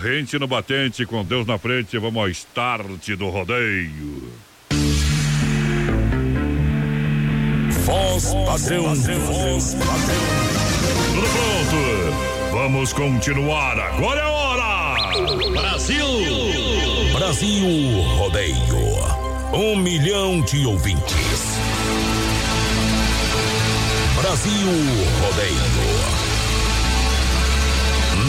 rente no batente, com Deus na frente, vamos ao start do rodeio. Voz padrão, voz padrão. Tudo pronto. Vamos continuar. Agora é a hora. Brasil. Brasil Rodeio. Um milhão de ouvintes. Brasil Rodeio.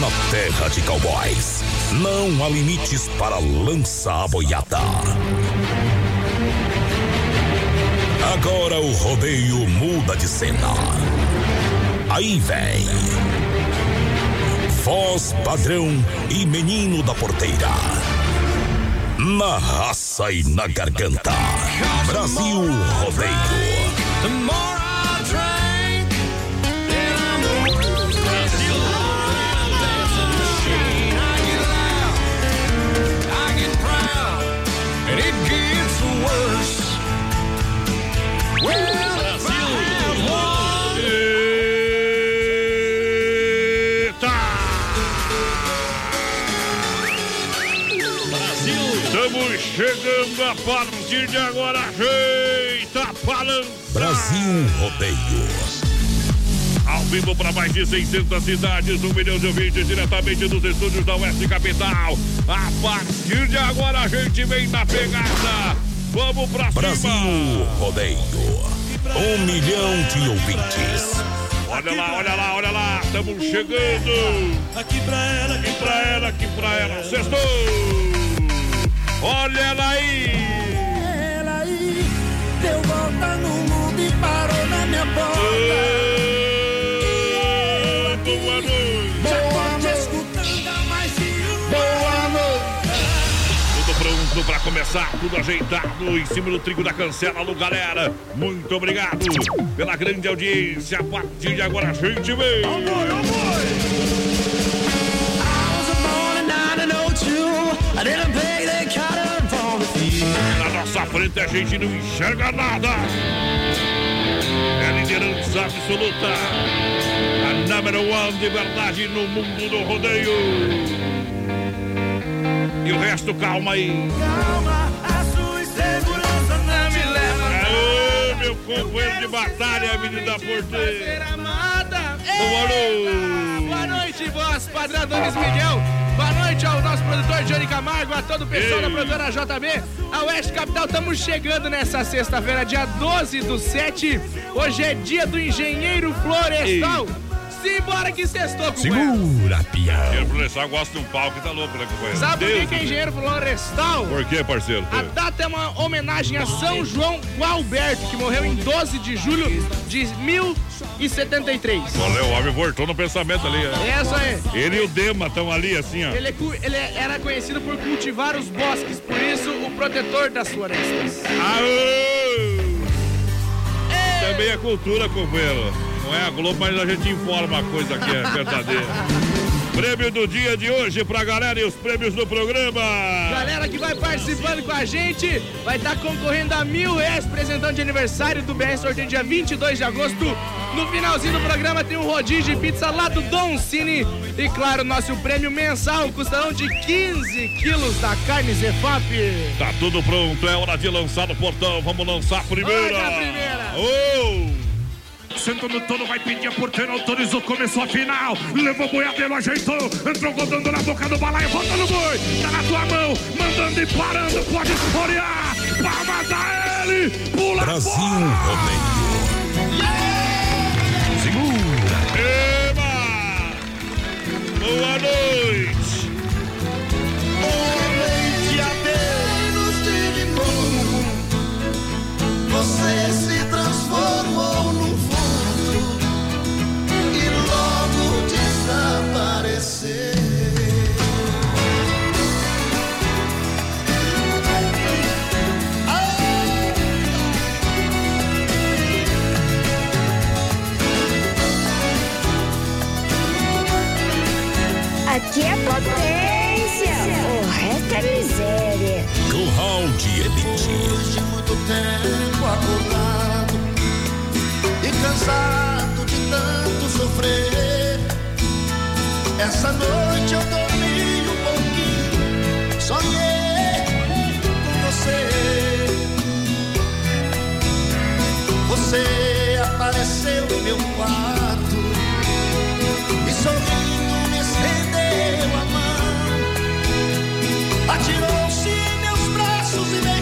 Na terra de cowboys, não há limites para lança boiada. Agora o rodeio muda de cena. Aí vem. Voz padrão e menino da porteira. Na raça e na garganta. Brasil Rodeio. Estamos chegando a partir de agora. Ajeita a balança. Brasil Rodeio. Ao vivo para mais de 600 cidades, um milhão de ouvintes diretamente dos estúdios da Oeste Capital. A partir de agora a gente vem na pegada. Vamos pra Brasil cima. Rodeio. Um milhão de ouvintes. Olha lá, olha lá, olha lá. Estamos chegando. Aqui pra ela, Aqui pra ela, aqui pra ela. Sextou. Olha ela aí. ela aí deu volta no mundo e parou na minha porta. Ê, Boa começar, tudo ajeitado em cima do trigo da cancela, alô galera. Muito obrigado pela grande audiência. A partir de agora a gente vem. Na nossa frente a gente não enxerga nada. É liderança absoluta. A number one de verdade no mundo do rodeio. E o resto, calma aí. Calma, a sua insegurança não me leva Aê, meu companheiro de batalha, menino da porteira. Boa noite. Boa noite, voz padrão Donis Miguel. Boa noite ao nosso produtor Johnny Camargo, a todo o pessoal Ei. da produtora JB. A Oeste Capital, estamos chegando nessa sexta-feira, dia 12 do 7. Hoje é dia do engenheiro florestal. Simbora que sextou, companheiro. Segura, pião. Eu, professor, gosto de um pau que tá louco, né, companheiro? Sabe por que que é engenheiro florestal? Por quê, parceiro? A data é uma homenagem a São João Gualberto, que morreu em 12 de julho de 1073. Valeu, o homem voltou no pensamento ali. né? Essa é. Ele e o Dema estão ali, assim, ó. Ele, é ele era conhecido por cultivar os bosques, por isso o protetor das florestas. Aô! Também é cultura, companheiro. Não é a Globo, mas a gente informa a coisa que é verdadeira. Prêmio do dia de hoje pra galera e os prêmios do programa. Galera que vai participando com a gente vai estar concorrendo a mil reais presentão de aniversário do BR Sorteio dia 22 de agosto. No finalzinho do programa tem um rodízio de pizza lá do Don Cine. E claro, nosso prêmio mensal custarão de 15 quilos da carne Zefap. Tá tudo pronto, é hora de lançar no portão. Vamos lançar a primeira. Olha a primeira. Oh! Sentou no tono, vai pedir a porteira, autorizou, começou a final. Levou o boiadeiro, ajeitou, entrou rodando na boca do balaio, volta no boi, tá na tua mão, mandando e parando, pode esforear. Palmas a ele, pula Brasil. Rodeio. Segura. Eba! Boa noite! Desapareceu. Aqui é potência, o resto é miséria. Curral de Elite. Depois de muito tempo acordado e cansado de tanto sofrer, essa noite eu dormi um pouquinho, sonhei com você. Você apareceu no meu quarto e sorrindo me estendeu a mão. Atirou-se em meus braços e beijou.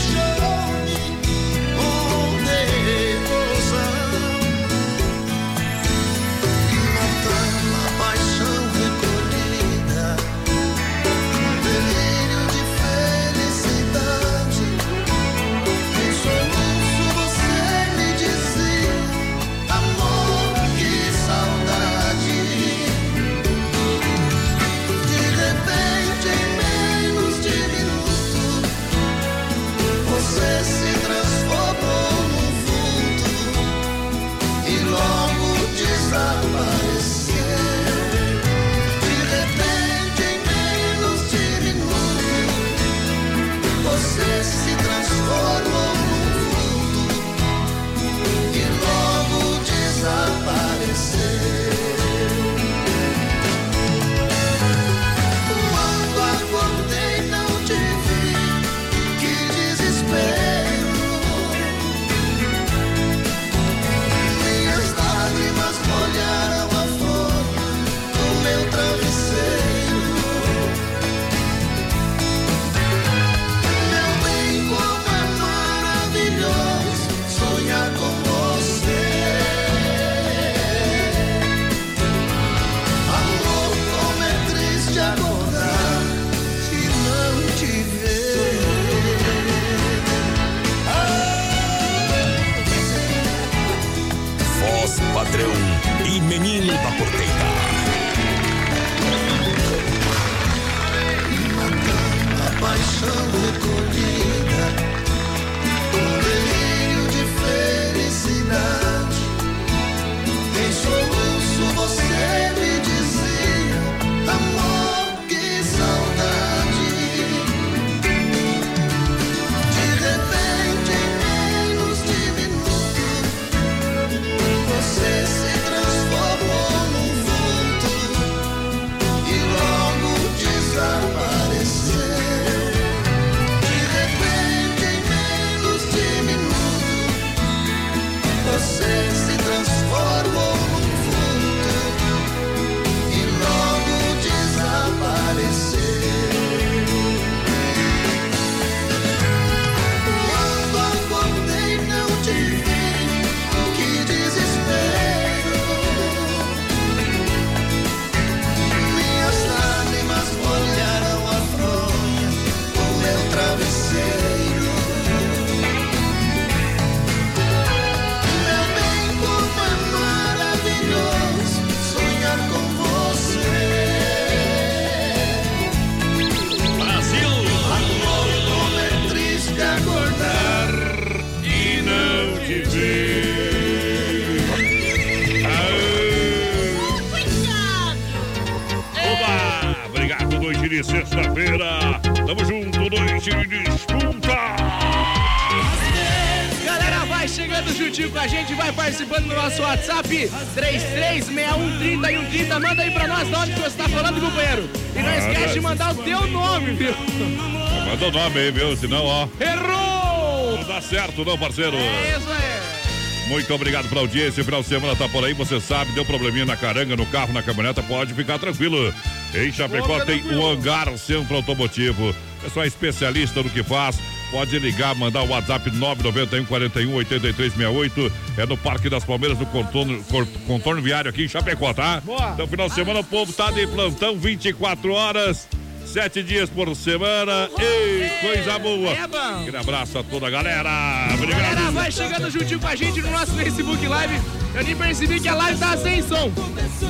Manda o nome aí, viu? Senão, ó, Errou! não dá certo, não, parceiro. É isso aí. Muito obrigado pela audiência. Final de semana tá por aí, você sabe, deu probleminha na caranga, no carro, na caminhoneta, pode ficar tranquilo. Em Chapecó tem o Hangar Centro Automotivo. Pessoal especialista no que faz. Pode ligar, mandar o WhatsApp 991 41 8368. É no Parque das Palmeiras, no contorno, contorno viário aqui em Chapecó, tá? Boa. Então, final de semana, o povo tá de plantão 24 horas. Sete dias por semana. Ei, coisa boa. É bom. Aquele abraço a toda a galera. Galera, Obrigado. vai chegando juntinho com a gente no nosso Facebook Live. Eu nem percebi que a live tá sem som.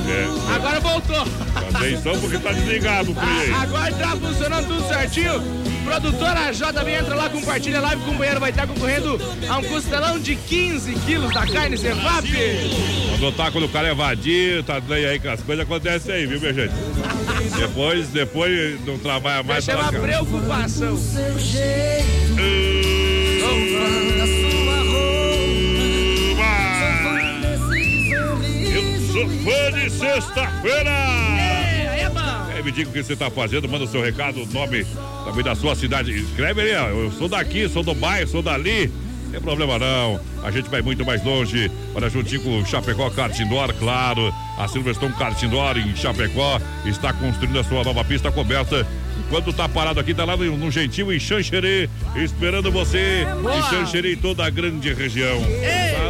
É, Agora voltou. Atenção porque tá desligado aí. Ah, Agora tá funcionando tudo certinho. Produtora JB entra lá, compartilha a live, o companheiro vai estar concorrendo a um costelão de 15 quilos da carne Cefap. Quando tá quando o cara é vadio, tá daí aí que as coisas acontecem aí, viu, minha gente? Depois, depois não trabalha mais. Chama tá lascado. preocupação. Eu sou fã de sexta-feira! É, é me diga o que você tá fazendo, manda o seu recado, o nome também da sua cidade. Escreve aí, ó. Eu sou daqui, sou do bairro, sou dali. Tem problema não. A gente vai muito mais longe. Para juntinho com Chapecó Kart Indoor, claro. A Silverstone Kart Indoor em Chapecó está construindo a sua nova pista coberta. Enquanto tá parado aqui, tá lá no, no Gentil em Xanxerê, esperando você. Boa. Em Xanxerê e toda a grande região.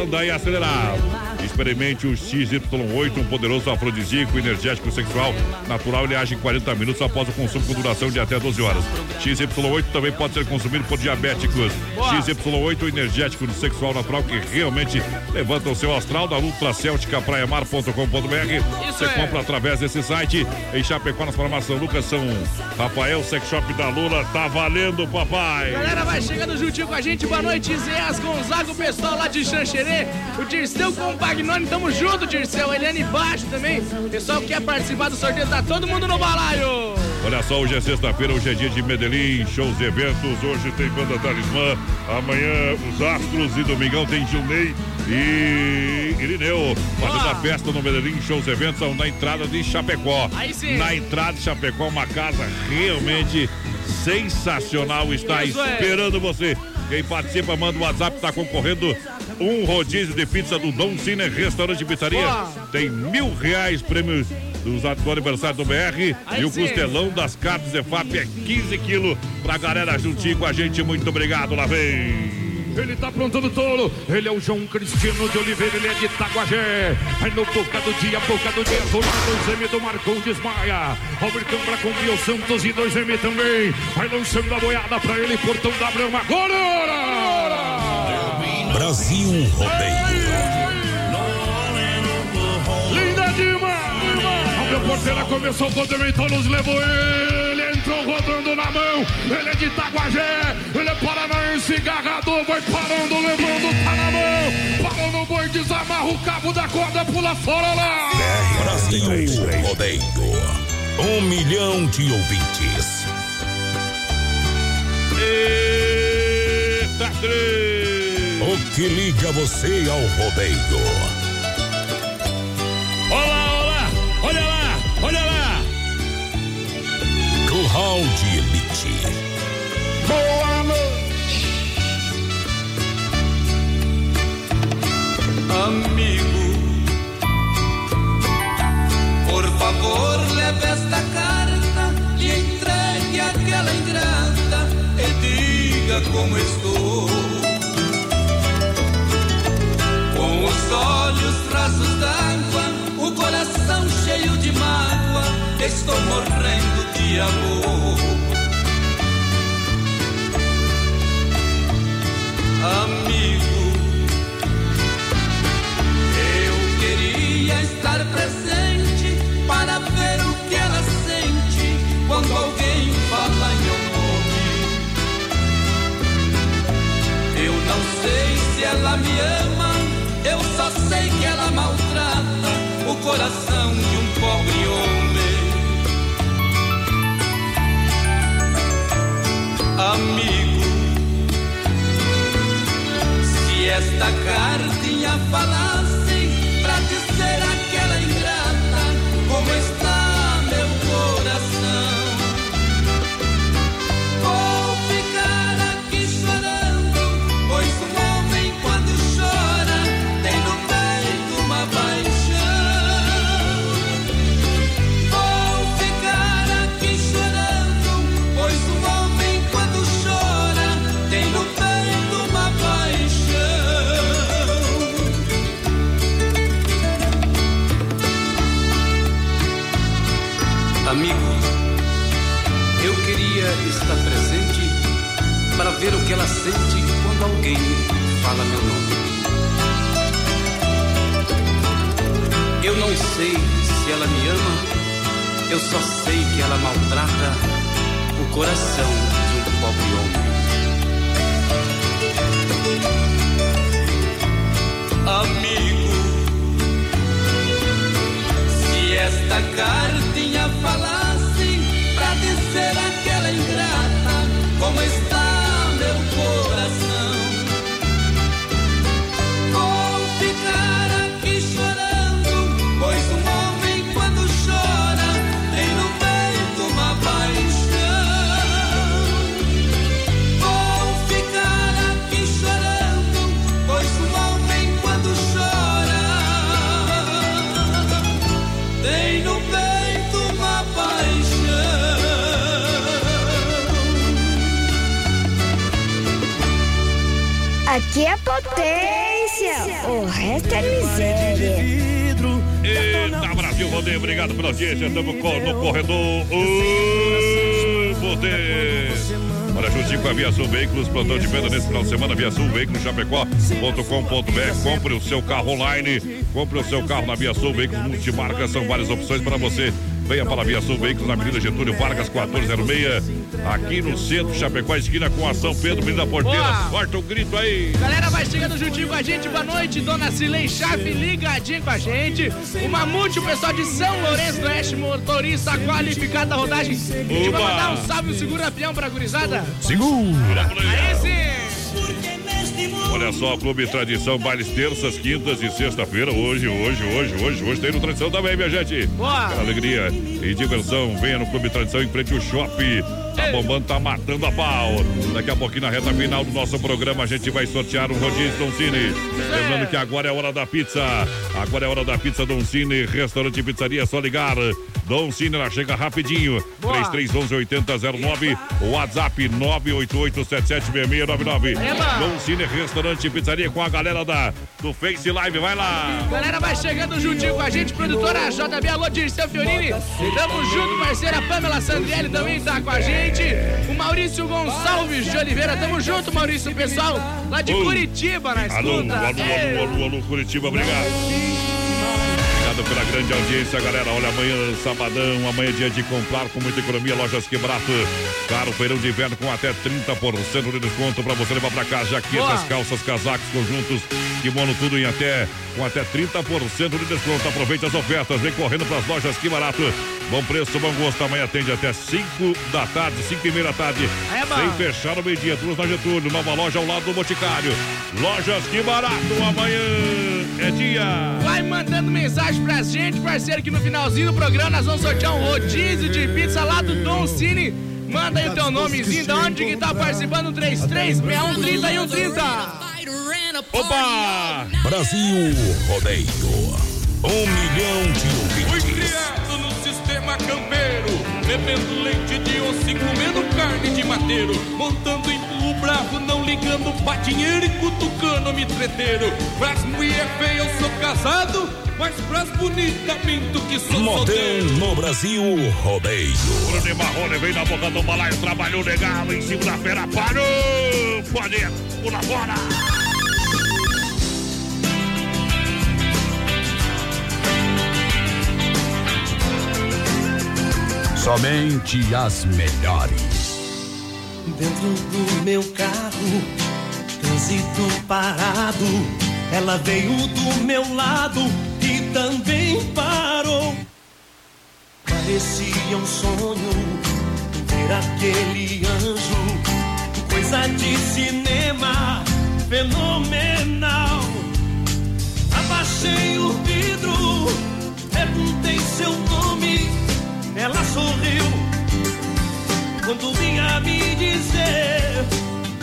Anda aí acelerado. Experimente o XY8, um poderoso afrodisíaco, energético sexual natural. Ele age em 40 minutos após o consumo com duração de até 12 horas. XY8 também pode ser consumido por diabéticos. Boa. XY8, energético sexual natural que realmente levanta o seu astral da Ultra Celtica Praiamar.com.br. Você é. compra através desse site. Em Chapecó, nas farmácias São Lucas, São Rafael, Sex Shop da Lula. Tá valendo, papai! Galera, vai chegando juntinho com a gente. Boa noite, Zéas Gonzaga, o pessoal lá de Xanxerê. O Dirceu com o Pagnoni, tamo junto, Dirceu. Eliane Baixo também. O pessoal que quer participar do sorteio, tá todo mundo no balaio. Olha só, hoje é sexta-feira, hoje é dia de Medellín, shows e eventos. Hoje tem banda Talismã, amanhã os Astros e domingão tem Gilney e Irineu. Fazendo a festa no Medellín, shows eventos são na entrada de Chapecó. Na entrada de Chapecó, uma casa realmente sensacional. Está Isso é. esperando você. Quem participa, manda o WhatsApp, está concorrendo um rodízio de pizza do Dom Cine Restaurante e Pizzaria. Boa. Tem mil reais prêmios dos do aniversário do BR Aí e o sim. costelão das carnes EFAP é 15 quilos pra galera juntinho com a gente. Muito obrigado, lá vem. Ele tá aprontando touro. Ele é o João Cristiano de Oliveira, ele é de Itaguajé. Aí no boca do dia, boca do dia, tornado Zeme do Marcondes Maia. Albert Câmara com Mil Santos e 2M também. Vai lançando a boiada pra ele, portão da Brama. Agora! Brasil Rodeio. Linda demais! A minha porteira começou, o Poder nos levou ele, rodando. na mão. Ele é de Itaguajé, ele é paranaense, garrador, vai parando, levando, tá na mão. Parou no boi, desamarra o cabo da corda, pula fora lá. Brasil Rodeio. Um milhão de ouvintes. Eita, três. O que liga você ao rodeio? Olá, olá, olha lá, olha lá. Curral de Elite. Boa noite. Amigo, por favor, leve esta carta e entregue aquela ingrata e diga como estou. Com os olhos rasos d'água, o coração cheio de mágoa, estou morrendo amor. Amigo, eu queria estar presente para ver o que ela sente quando alguém fala em meu nome. Eu não sei se ela me ama, eu só sei que ela maltrata o coração de um pobre homem. Amigo, se esta cartinha falasse que ela sente quando alguém fala meu nome. Eu não sei se ela me ama, eu só sei que ela maltrata o coração pela audiência. Estamos no corredor. Ô, poder. Olha, juntinho com a Via Sul Veículos, plantão de venda nesse final de semana, Via Sul Veículos, Chapecó.com.br. Compre o seu carro online, compre o seu carro na Via Sul Veículos Multimarcas, são várias opções para você. Venha para a Via Sul Veículos na Avenida Getúlio Vargas, 1406, aqui no centro, Chapecó, esquina com a São Pedro, Menino da Porteira. Boa. Corta o grito aí. Galera, vai chegando juntinho com a gente. Boa noite, dona Cilei Chave, ligadinho com a gente. O Mamute, o pessoal de São Lourenço do Oeste, motorista qualificado da rodagem. A gente vai Oba. mandar um salve, um segura peão pra gurizada. Segura. Aí sim. Olha só, Clube Tradição, bailes terças, quintas e sexta-feira. Hoje, hoje, hoje, hoje, hoje tem no Tradição também, minha gente. Boa. Alegria e diversão. Venha no Clube Tradição em frente ao shopping. Tá bombando, tá matando a pau. Daqui a pouquinho, na reta final do nosso programa, a gente vai sortear um rodízio Don Cine. Lembrando que agora é hora da pizza. Agora é hora da pizza Don Cine, restaurante e pizzaria, é só ligar. Don Cine, ela chega rapidinho. Boa. 3311 8009, WhatsApp 988776699. Eba. Don Cine, restaurante e pizzaria com a galera da, do Face Live. Vai lá. Galera, vai chegando juntinho com a gente, produtora JB, alô, Dirceu Fiorini. Tamo junto, parceira Pamela Sandrielli também tá com a gente. O Maurício Gonçalves de Oliveira, tamo junto, Maurício, pessoal, lá de. Curitiba, na Alô, escuta. alô, Ei. alô, alô, alô, Curitiba, obrigado. Obrigado pela grande audiência, galera. Olha, amanhã, sabadão, amanhã é dia de comprar com muita economia. Lojas Que Barato. Caro feirão de inverno com até 30% de desconto para você levar para casa. Jaquetas, Boa. calças, casacos, conjuntos, kimono, tudo em até com até 30% de desconto. Aproveite as ofertas, vem correndo para as lojas Que Barato. Bom preço, bom gosto. Amanhã atende até 5 da tarde, 5 e meia da tarde. É bom. Sem fechar o meio-dia, duas na Getúlio. Nova loja ao lado do Boticário. Lojas Que Barato. Amanhã é dia. Vai mandando mensagem pra gente, parceiro, que no finalzinho do programa nós vamos sortear um rodízio de pizza lá do Don Cine. Manda aí o teu nomezinho, de onde que tá participando, 3361 30 e 130. Opa! Brasil Rodeio. Um milhão de ouvintes. Campeiro, bebendo leite de osso e comendo carne de mateiro, montando em burro bravo, não ligando pra dinheiro e cutucando me treteiro. Pras mulher feia eu sou casado, mas pras bonitas minto que sou solteiro. Modão no Brasil Rodeio. Bruno Marrone vem na boca do balaio, trabalhou legal em segunda-feira, parou! Pode ir, pula fora! Somente as melhores. Dentro do meu carro, trânsito parado. Ela veio do meu lado e também parou. Parecia um sonho ver aquele anjo, coisa de cinema fenomenal. Abaixei o vidro, perguntei seu nome, ela sorriu quando vinha me dizer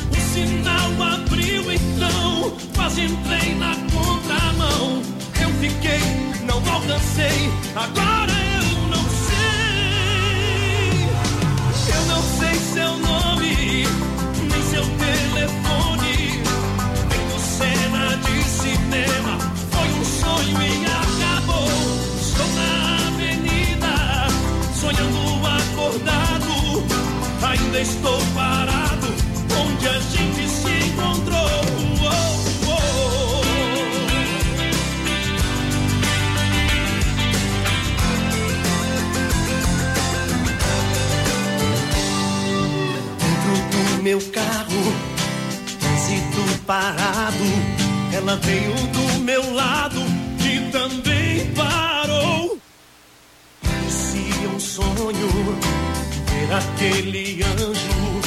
o sinal abriu então quase entrei na contramão. Eu fiquei não alcancei agora eu não sei. Eu não sei seu nome nem seu telefone nem cena de cinema. Foi um sonho e acabou acordado ainda estou parado onde a gente se encontrou. Oh, oh. Dentro do meu carro, trânsito parado. Ela veio do meu lado e também parou. Sonho ver aquele anjo,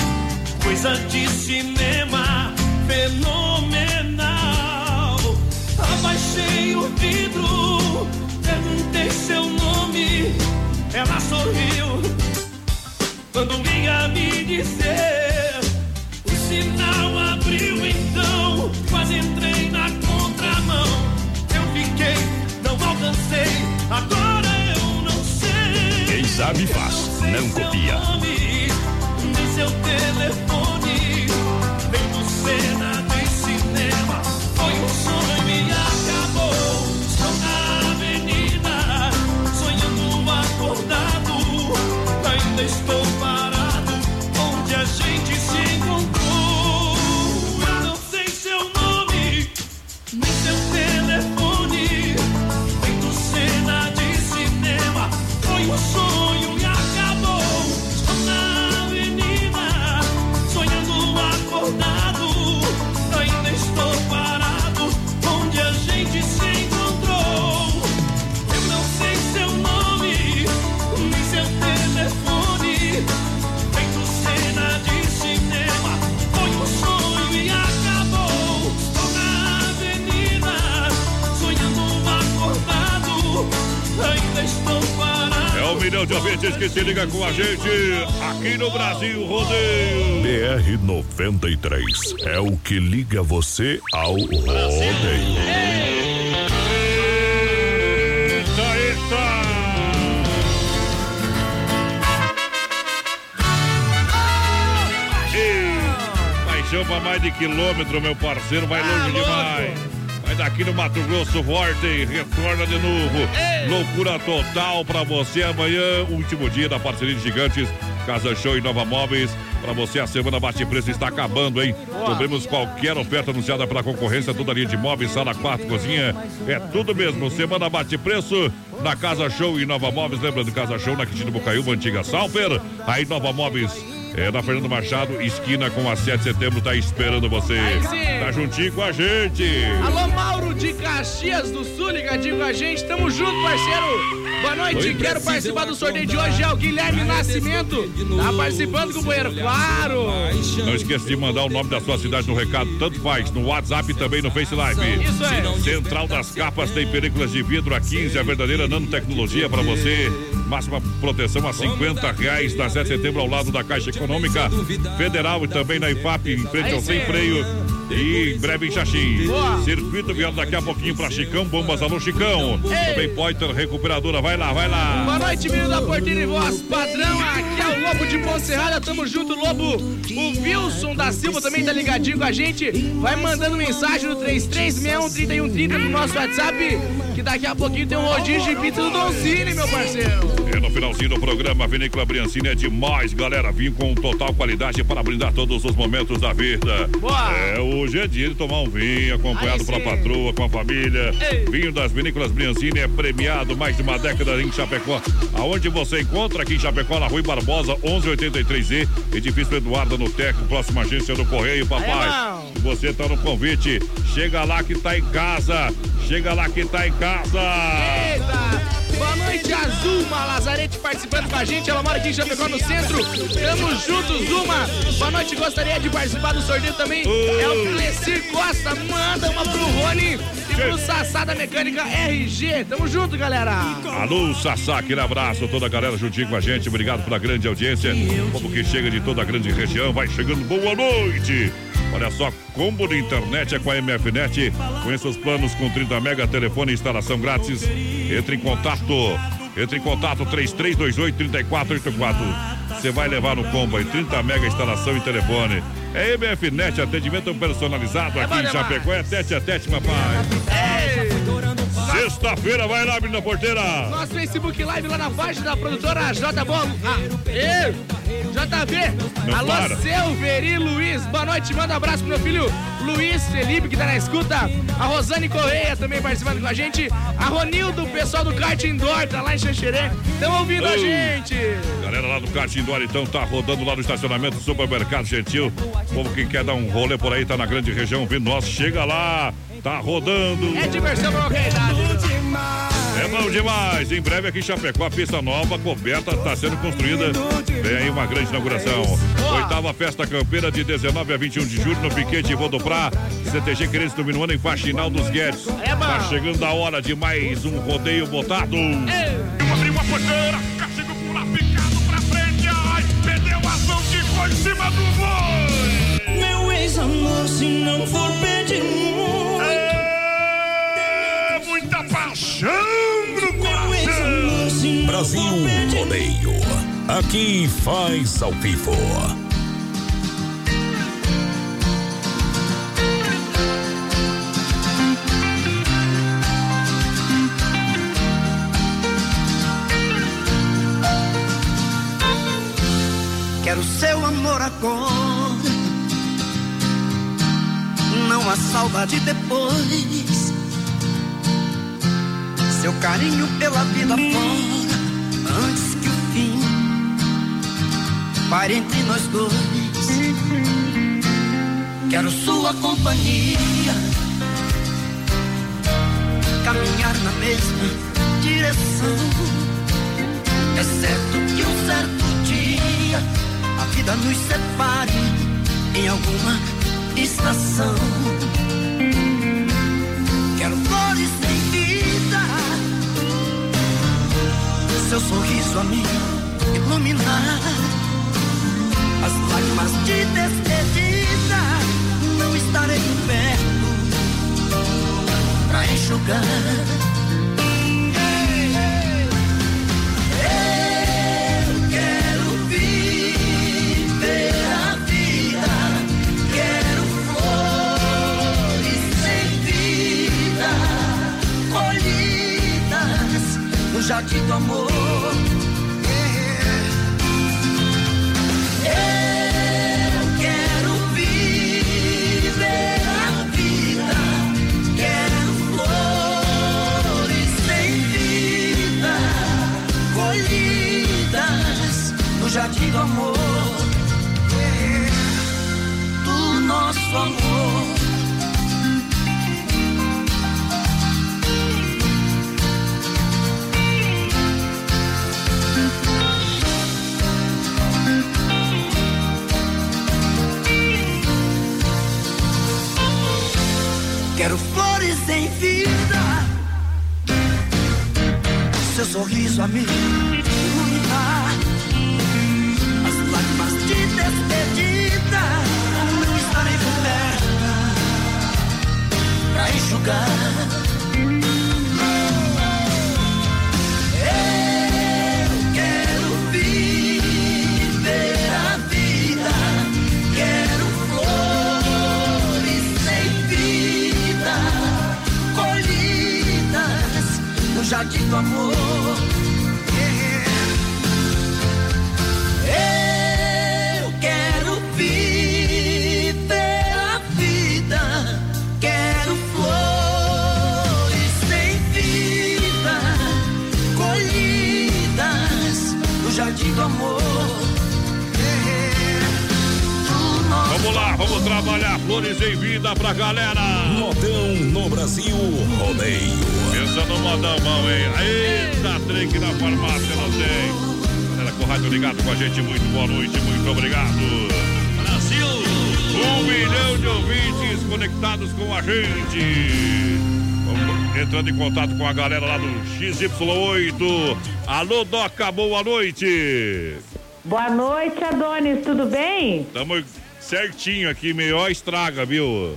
coisa de cinema fenomenal. Abaixei o vidro, perguntei seu nome, ela sorriu quando vinha me dizer. O sinal abriu então, quase entrei na contramão. Eu fiquei, não alcancei, agora sabe faz, não copia. Seu telefone, milhão de ouvintes que se liga com a gente aqui no Brasil Rodeio. BR 93 é o que liga você ao rodeio. Eita, eita! Ei, paixão pra mais de quilômetro, meu parceiro, vai longe demais. Mas daqui no Mato Grosso, Vorten retorna de novo. Ei. Loucura total pra você amanhã, último dia da parceria de gigantes. Casa Show e Nova Móveis. Pra você, a semana bate preço está acabando, hein? Cobrimos qualquer oferta anunciada pela concorrência, toda linha de móveis, sala 4, cozinha. É tudo mesmo. Semana bate preço na Casa Show e Nova Móveis. Lembrando, Casa Show na Quintino Bocaiúva, antiga Salper. Aí Nova Móveis é na Fernando Machado, esquina com a 7 de setembro, tá esperando você. Tá juntinho com a gente. Alô, Mauro de Caxias do Sul, ligadinho com a gente. Tamo junto, parceiro. Boa noite, quero participar do sorteio de hoje. É o Guilherme Nascimento. Tá participando, companheiro, claro. Não esqueça de mandar o nome da sua cidade no recado, tanto faz, no WhatsApp e também no Face Live. Isso é. Central das Capas tem películas de vidro a 15, a verdadeira nanotecnologia para você. Máxima proteção a 50 reais na 7 de setembro ao lado da Caixa Econômica Federal e também na IFAP, em frente ao Sem sim. Freio. E em breve em Xaxim. Circuito Vial daqui a pouquinho para Chicão, Bombas Alô Chicão. Ei. Também Poiter Recuperadora, vai lá, vai lá. Boa noite, menino da Porteira e Voz Padrão. Aqui é o Lobo de Ponte Serrada. Tamo junto, Lobo. O Wilson da Silva também tá ligadinho com a gente. Vai mandando mensagem no 3361-3130 no nosso WhatsApp. Que daqui a pouquinho tem um rodízio de pizza do Don Cine, meu parceiro. É no finalzinho do programa, a Vinícola Briancini é demais, galera. Vinho com total qualidade para brindar todos os momentos da vida. Boa. É, hoje é dia de tomar um vinho, acompanhado Aí pela patroa, com a família. Ei. Vinho das Vinícolas Briancini é premiado mais de uma década em Chapecó. Aonde você encontra aqui em Chapecó, na Rui Barbosa, 1183E, edifício Eduardo no Teco, próxima agência do Correio, papai. irmão. Você tá no convite, chega lá que tá em casa. Chega lá que tá em casa. Eita! Boa noite, Azuma Lazarete participando com a gente. Ela mora aqui em Chapecó, no centro. Tamo juntos, Zuma. Boa noite, gostaria de participar do sorteio também. É o Clecir Costa. Manda uma pro Rony e pro Sassá da Mecânica RG. Tamo junto, galera. Alô, Sassá, aquele abraço, toda a galera juntinho com a gente. Obrigado pela grande audiência. Como que chega de toda a grande região, vai chegando. Boa noite. Olha só, combo de internet é com a MFNet. Conheça os planos com 30 mega, telefone e instalação grátis. Entre em contato. Entre em contato 3328-3484. Você vai levar no combo aí 30 mega instalação e telefone. É MFNet, atendimento personalizado aqui em. Chapecó. É tete a tete, papai. Sexta-feira, vai lá, menina porteira. Nosso Facebook Live lá na página da produtora J Bom. Ah, JB. Não Alô, para. Silveri Luiz. Boa noite. Manda um abraço pro meu filho Luiz Felipe, que tá na escuta. A Rosane Correia também participando com a gente. A Ronildo, pessoal do kart indoor, tá lá em Xanxerê. Estão ouvindo a gente. Galera lá do Kart Indoor, então, tá rodando lá no estacionamento do Supermercado Gentil. O povo que quer dar um rolê por aí, tá na grande região, vindo nós, chega lá, tá rodando. É diversão pra qualquer idade. É bom demais. Em breve aqui em Chapecó, a pista nova, coberta, está sendo construída. Vem aí uma grande inauguração. Oitava festa campeira de 19 a 21 de julho no Piquete Vodoprá. CTG querendo do Minuano em Faxinal dos Guedes. É bom. Tá chegando a hora de mais um rodeio botado. Abriu a porteira, castigo pula picado pra frente. Ai, perdeu a ação que foi em cima do boi. Meu ex-amor, se não for pedir não Brasil Rodeio. Aqui faz ao vivo. Quero seu amor agora. Não há saudade depois. Seu carinho pela vida fora. Antes que o fim pare entre nós dois. Quero sua companhia. Caminhar na mesma direção. É certo que um certo dia a vida nos separe em alguma estação. Quero flores sem vida, seu sorriso a mim iluminar as lágrimas de despedida. Não estarei perto pra enxugar. Eu quero viver a vida, quero flores sem vida, colhidas no jardim do amor. Sem vida. Seu sorriso a me iluminar. As lágrimas de despedida estarei coberta pra enxugar. Jardim do amor. Eu quero viver a vida. Quero flores sem vida, colhidas no jardim do amor. Vamos lá, vamos trabalhar flores em vida pra galera. Modão no Brasil Rodeio. Pensa no modão bom, hein? Eita, que na farmácia não tem. Galera com o rádio ligado com a gente, muito boa noite, muito obrigado. Brasil! Um milhão de ouvintes conectados com a gente. Vamos entrando em contato com a galera lá do XY8. Alô, Doca, boa noite. Boa noite, Adonis, tudo bem? Tamo certinho aqui, melhor estraga, viu?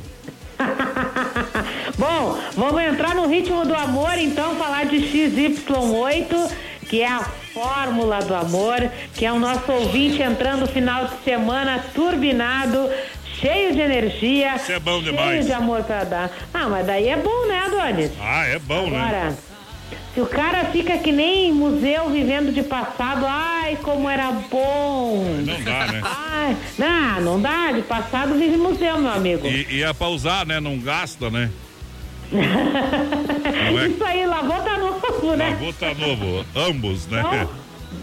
Bom, vamos entrar no ritmo do amor, então, falar de XY8, que é a fórmula do amor, que é o nosso ouvinte entrando final de semana turbinado, cheio de energia. Isso é bom Cheio demais. de amor pra dar. Ah, mas daí é bom, né, Adonis? Ah, é bom, né? Agora, se o cara fica que nem museu vivendo de passado, ai, como era bom. Não dá, né? Ai, não, não dá, de passado vive museu, meu amigo. E, e é pra usar, né? Não gasta, né? É? Isso aí, lavou tá novo, né? Lavou tá novo. Ambos, né? Então,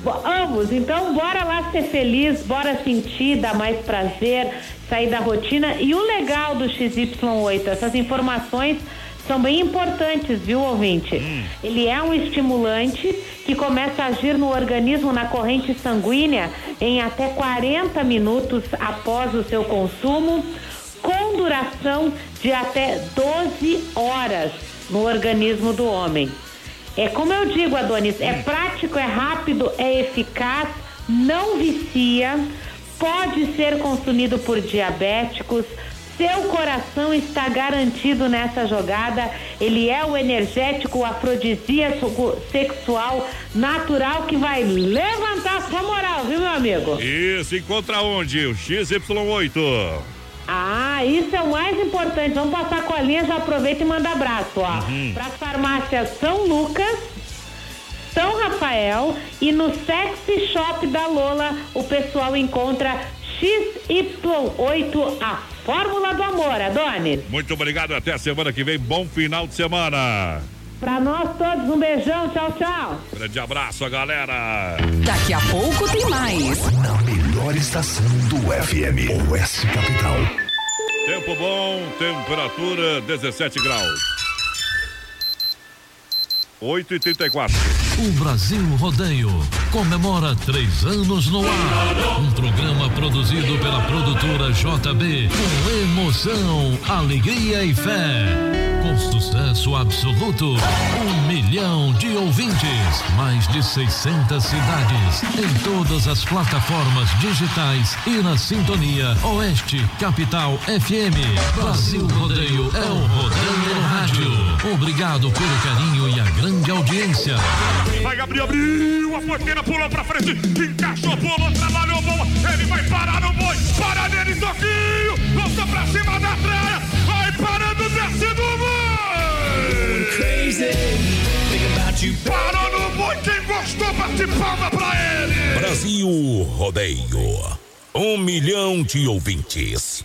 bo- ambos, então bora lá ser feliz, bora sentir, dar mais prazer, sair da rotina. E o legal do XY8, essas informações são bem importantes, viu, ouvinte? Ele é um estimulante que começa a agir no organismo na corrente sanguínea em até 40 minutos após o seu consumo, duração de até 12 horas no organismo do homem. É como eu digo, Adonis, é prático, é rápido, é eficaz, não vicia, pode ser consumido por diabéticos. Seu coração está garantido nessa jogada. Ele é o energético, o afrodisíaco sexual natural que vai levantar sua moral, viu, meu amigo? Isso, encontra onde? O XY8. Ah, isso é o mais importante. Vamos passar a colinha, já aproveita e manda abraço, ó. Uhum. Para as farmácias São Lucas, São Rafael e no Sexy Shop da Lola, o pessoal encontra XY8, a fórmula do amor, Adonis. Muito obrigado, até a semana que vem. Bom final de semana. Pra nós todos, um beijão, tchau, tchau. Grande abraço, galera. Daqui a pouco tem mais. Na melhor estação do FM. Oeste Capital. Tempo bom, temperatura 17 graus. 8 e 34 O Brasil Rodeio comemora três anos no ar. Um programa produzido pela produtora JB com emoção, alegria e fé. Sucesso absoluto, um milhão de ouvintes, mais de 600 cidades, em todas as plataformas digitais e na sintonia Oeste Capital FM. Brasil Rodeio é o Rodeio no Rádio. Obrigado pelo carinho e a grande audiência. Vai, Gabriel, abriu a porteira, pulou pra frente, encaixou, pulou, trabalhou, boa. Ele vai parar no boi, para nele, Toquinho, volta pra cima da tralha, Parou no boi, quem gostou, bate palma pra ele. Brasil Rodeio. Um milhão de ouvintes.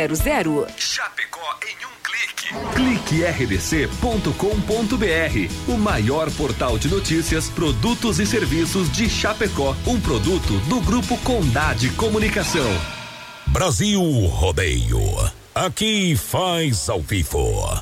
3328-3100. Chapecó em um Clique rdc.com.br, o maior portal de notícias, produtos e serviços de Chapecó, um produto do grupo Condade Comunicação. Brasil Rodeio. Aqui faz ao vivo.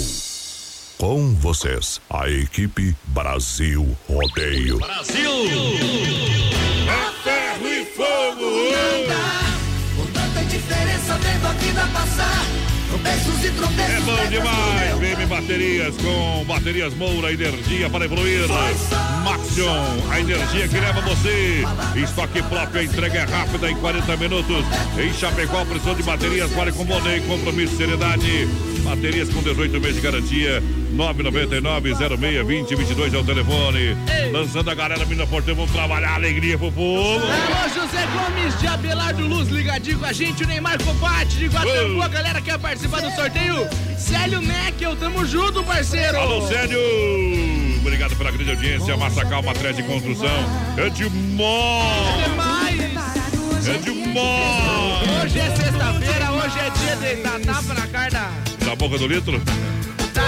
Com vocês, a equipe Brasil Rodeio. Brasil! É ferro e fogo! Com tanta diferença vendo a vida passar. É bom demais! BM Baterias com baterias Moura, energia para evoluir. Maxion, a energia que leva você. Estoque próprio, a entrega é rápida em 40 minutos. Em Chapecó, precisão de baterias, vale com boné, compromisso seriedade. Baterias com 18 meses de garantia. 999-06-2022 é o telefone. Lançando a galera, menina Porteira, vamos trabalhar, alegria pro povo. Alô, José Gomes de Abelardo Luz, ligadinho com a gente. O Neymar Copate de Guatambu, a galera quer participar do sorteio. Célio Neckel, tamo junto, parceiro. Alô, Célio! Obrigado pela grande audiência. Massacal, matriz de construção. É! É demais! É demais! Hoje é sexta-feira, hoje é dia de dar tapa na cara da... Boca do litro?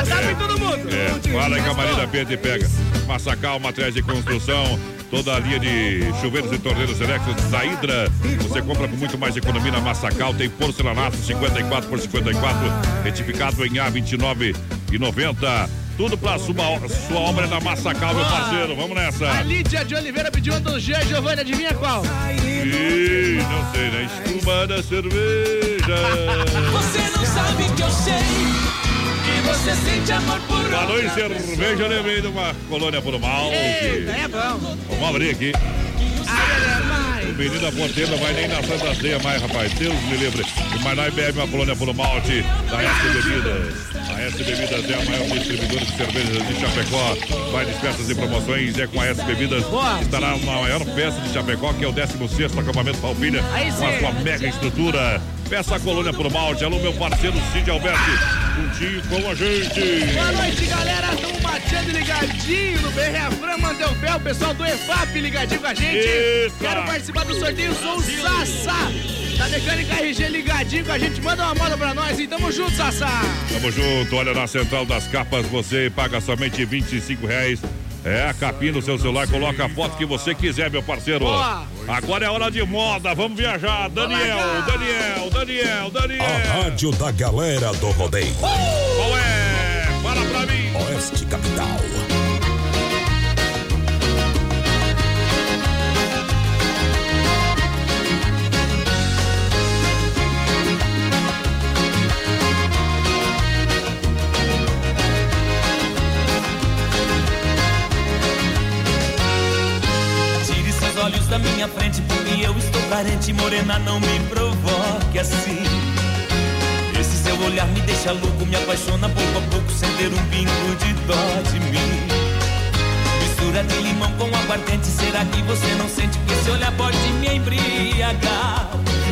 Tapa em todo mundo. É, fala aí que a Marina Pedro e pega. Massacal, matriz de construção. Toda a linha de chuveiros e torneiros elétricos da Hidra. Você compra com muito mais economia na Massacal. Tem porcelanato 54 por 54, retificado em A29 e 90. Tudo pra sua, sua obra na Massacal, meu parceiro. Vamos nessa. A Lídia de Oliveira pediu um do Jean Giovanni, adivinha qual? Ih, não sei, né? Espuma da cerveja. Você não sabe que eu sei. Você sente amor por Falou em cerveja, eu lembrei de uma colônia por mal. Eita, é bom. Vamos abrir aqui. O menino não vai nem na Santa Ceia mais, rapaz. Deus me livre. Mas nós bebe uma colônia por malte da S Bebidas. A S Bebidas é a maior distribuidora de cervejas de Chapecó. Vai de festas e promoções, é com a S Bebidas. Estará na maior festa de Chapecó, que é o 16º acampamento Palpilha. Com a sua mega estrutura. Peça a colônia por malte. Alô, meu parceiro Cid Alberti. Juntinho com a gente. Boa noite, galera. Estamos batendo ligadinho no BR Fran Mandelfé, o pessoal do EFAP ligadinho com a gente. Eita. Quero participar do sorteio, sou o Sassá. Da Mecânica RG ligadinho com a gente. Manda uma moda pra nós e tamo junto, Sassá. Tamo junto, olha na Central das Capas, você paga somente 25 reais. É a capinha no seu celular, coloca a foto que você quiser, meu parceiro. Boa. Agora é hora de moda, vamos viajar. Daniel, Daniel, Daniel, Daniel. A rádio da galera do rodeio. Qual é? Fala pra mim. Oeste Capital. Minha frente, porque eu estou carente, morena, não me provoque assim. Esse seu olhar me deixa louco, me apaixona pouco a pouco, sem ter um pingo de dó de mim. Mistura de limão com aguardente, será que você não sente que esse olhar pode me embriagar?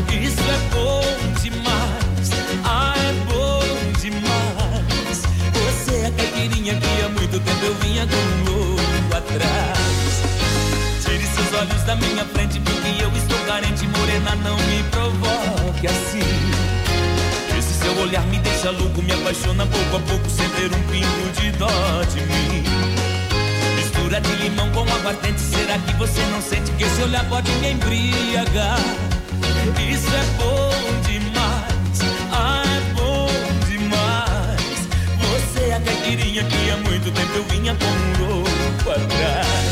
Isso é bom demais, ah, é bom demais. Você é a caipirinha que há muito tempo eu vinha com um louco atrás. Olhos da minha frente, porque eu estou carente, morena, não me provoque assim. Esse seu olhar me deixa louco, me apaixona pouco a pouco, sem ter um pingo de dó de mim. Mistura de limão com aguardente, será que você não sente que esse olhar pode me embriagar? Isso é bom demais. Ah, é bom demais. Você é a caipirinha que há muito tempo eu vinha com um louco atrás.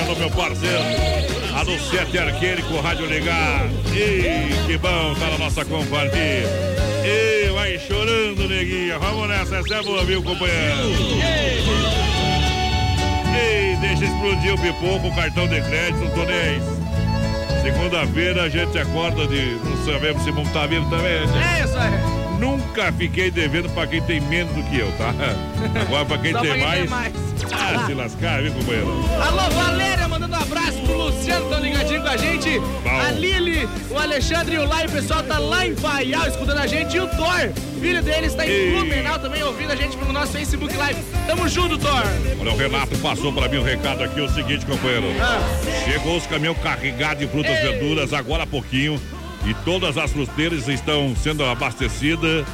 Alô, meu parceiro. Alô, Sete Arqueiro com o rádio ligado. Ei, que bom tá na nossa companhia. Ei, vai chorando, neguinha. Vamos nessa, essa é boa, viu, companheiro? Ei, deixa explodir o pipoco, o cartão de crédito, Tonês. Segunda-feira a gente acorda de. Não sabemos se montar vindo também. né? É isso aí. Nunca fiquei devendo pra quem tem menos do que eu, tá? Agora pra quem tem quem mais. tem mais. Ah, se lascar, viu, companheiro? Alô, Valéria, mandando um abraço pro Luciano, tão ligadinho com a gente. A Lili, o Alexandre e o Lai, o pessoal tá lá em Paial escutando a gente. E o Thor, filho dele, está em Ei. Blumenau também ouvindo a gente pelo nosso Facebook Live. Tamo junto, Thor. Olha, o Renato passou pra mim o recado aqui, o seguinte, companheiro. Ah. Chegou os caminhões carregados de frutas e verduras agora há pouquinho. E todas as fruteiras estão sendo abastecidas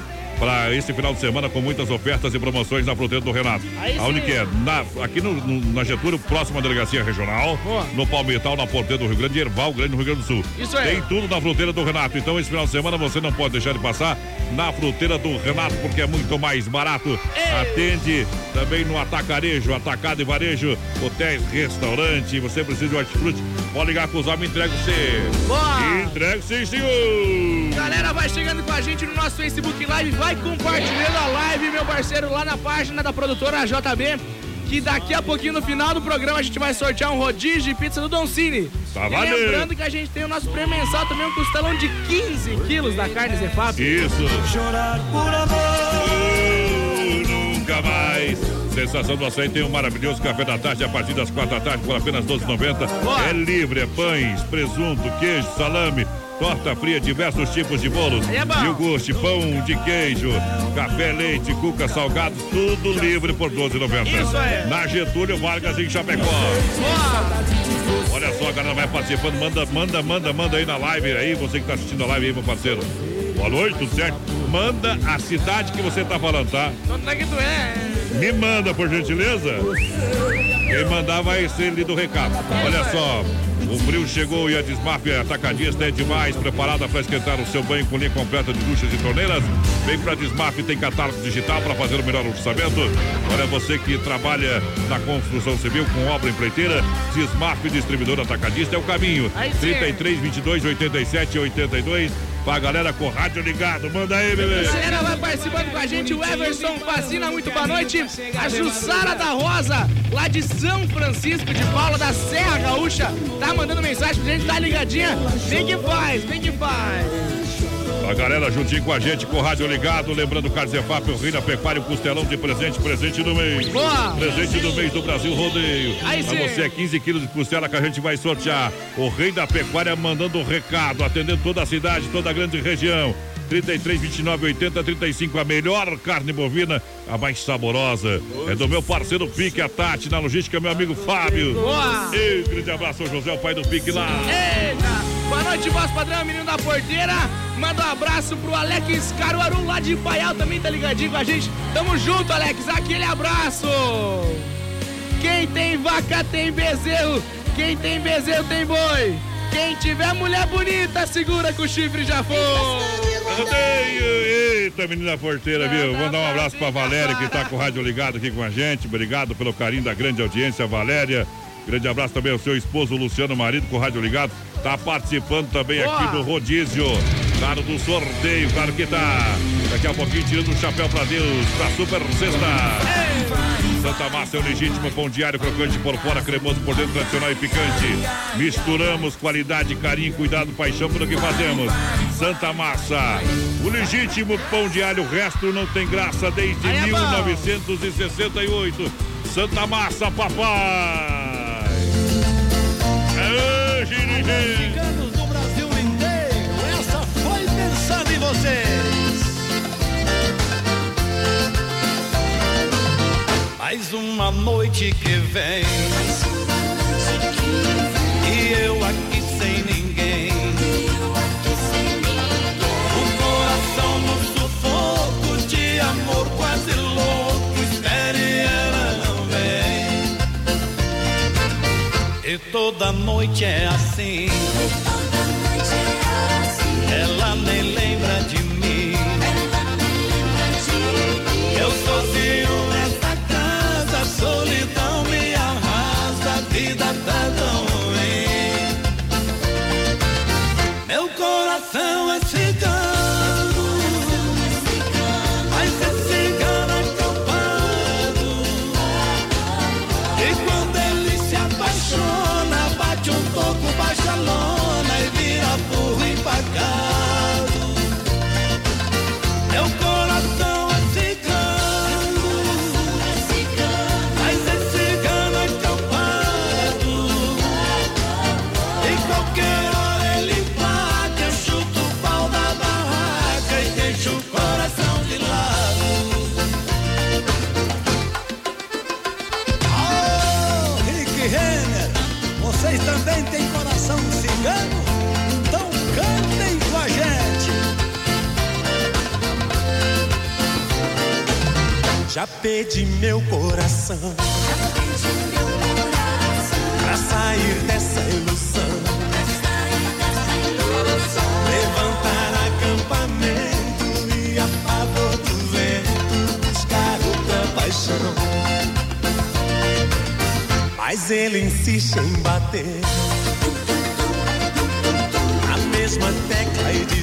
para esse final de semana com muitas ofertas e promoções na fruteira do Renato. Aí sim. Que é? Na, aqui no, no- na Getúlio, próxima delegacia regional, no Palmital, na porteira do Rio Grande, Erval Grande, no Rio Grande do Sul. Isso aí. Tem tudo na fruteira do Renato. Então, esse final de semana você não pode deixar de passar na fruteira do Renato, porque é muito mais barato. Atende também no atacarejo, atacado e varejo, hotéis, restaurante. Você precisa de hortifruti, pode ligar com os homens, entrega você. Boa! Entrega sim, senhor! Galera, vai chegando com a gente no nosso Facebook Live, vai compartilhando a live, meu parceiro, lá na página da produtora JB. Que daqui a pouquinho, no final do programa, a gente vai sortear um rodízio de pizza do Don Cine. Tá e valendo. lembrando que a gente tem o nosso prêmio mensal também, um costelão de 15 quilos da carne Zefap. Isso. Chorar por amor. Nunca mais. Sensação do açaí tem um maravilhoso café da tarde a partir das quatro da tarde por apenas 12,90. É livre, é pães, presunto, queijo, salame, torta fria, diversos tipos de bolos, é iogurte, pão de queijo, café, leite, cuca, salgados, tudo livre por 12,90. Isso aí. Na Getúlio Vargas em Chapecó. Olha só, a galera vai participando, manda, manda, manda, manda aí na live aí, você que tá assistindo a live aí, meu parceiro. Boa noite, tudo certo? Manda a cidade que você tá falando, tá? Onde é que tu é? Me manda, por gentileza. Quem mandar vai ser lido o recado. Olha só, o frio chegou e a Desmaf Atacadista é demais, preparada para esquentar o seu banho com linha completa de duchas e torneiras. Vem para Desmaf, tem catálogo digital para fazer o melhor orçamento. Olha, você que trabalha na construção civil com obra empreiteira, Desmaf Distribuidor Atacadista é o caminho. Aí sim. 33 22 87 82. Pra galera com rádio ligado, manda aí, bebê. Galera, vai participando com a gente, o Everson Fascina, muito boa noite. A Jussara da Rosa, lá de São Francisco de Paula, da Serra Gaúcha, tá mandando mensagem pra gente, tá ligadinha. Vem que faz, vem que faz. A galera juntinho com a gente, com o rádio ligado. Lembrando, Carlos Efap, o Rei da Pecuária, o Costelão de presente, presente do mês. Boa! Presente do mês do Brasil Rodeio. Aí pra sim. você é 15 quilos de costela que a gente vai sortear. O Rei da Pecuária mandando um recado, atendendo toda a cidade, toda a grande região. 33, 29, 80, 35. A melhor carne bovina, a mais saborosa. É do meu parceiro Pique, a Tati, na logística, meu amigo Fábio. Boa! Ei, grande abraço ao José, o pai do Pique lá. Eita! Boa noite, voz padrão, menino da porteira. Manda um abraço pro Alex Caruaru lá de Paial, também tá ligadinho com a gente. Tamo junto, Alex, aquele abraço. Quem tem vaca tem bezerro, quem tem bezerro tem boi. Quem tiver mulher bonita, segura que o chifre já foi. Eita, menina porteira, viu? Vou dar um abraço pra Valéria, que tá com o rádio ligado aqui com a gente. Obrigado pelo carinho da grande audiência, Valéria. Grande abraço também ao seu esposo, Luciano Marido, com o rádio ligado. Tá participando também Boa. aqui do rodízio. Claro, do sorteio, claro que tá. Daqui a pouquinho tirando o chapéu pra Deus, pra Super Sexta. Santa Massa é o legítimo pão diário, crocante por fora, cremoso por dentro, tradicional e picante. Misturamos qualidade, carinho, cuidado, paixão pelo que fazemos. Santa Massa, o legítimo pão diário, o resto não tem graça desde Aí é bom. 1968. Santa Massa, papai! Girigê. Ciganos do Brasil inteiro, essa foi pensando em vocês. Mais uma noite que vem. Toda noite é assim. Ela nem lembra de mim. Eu sozinho nessa casa, solidão me arrasta, a vida tá tão Já pedi meu coração pra sair dessa ilusão. Levantar acampamento e a favor do vento buscar outra paixão. Mas ele insiste em bater a mesma tecla e dizer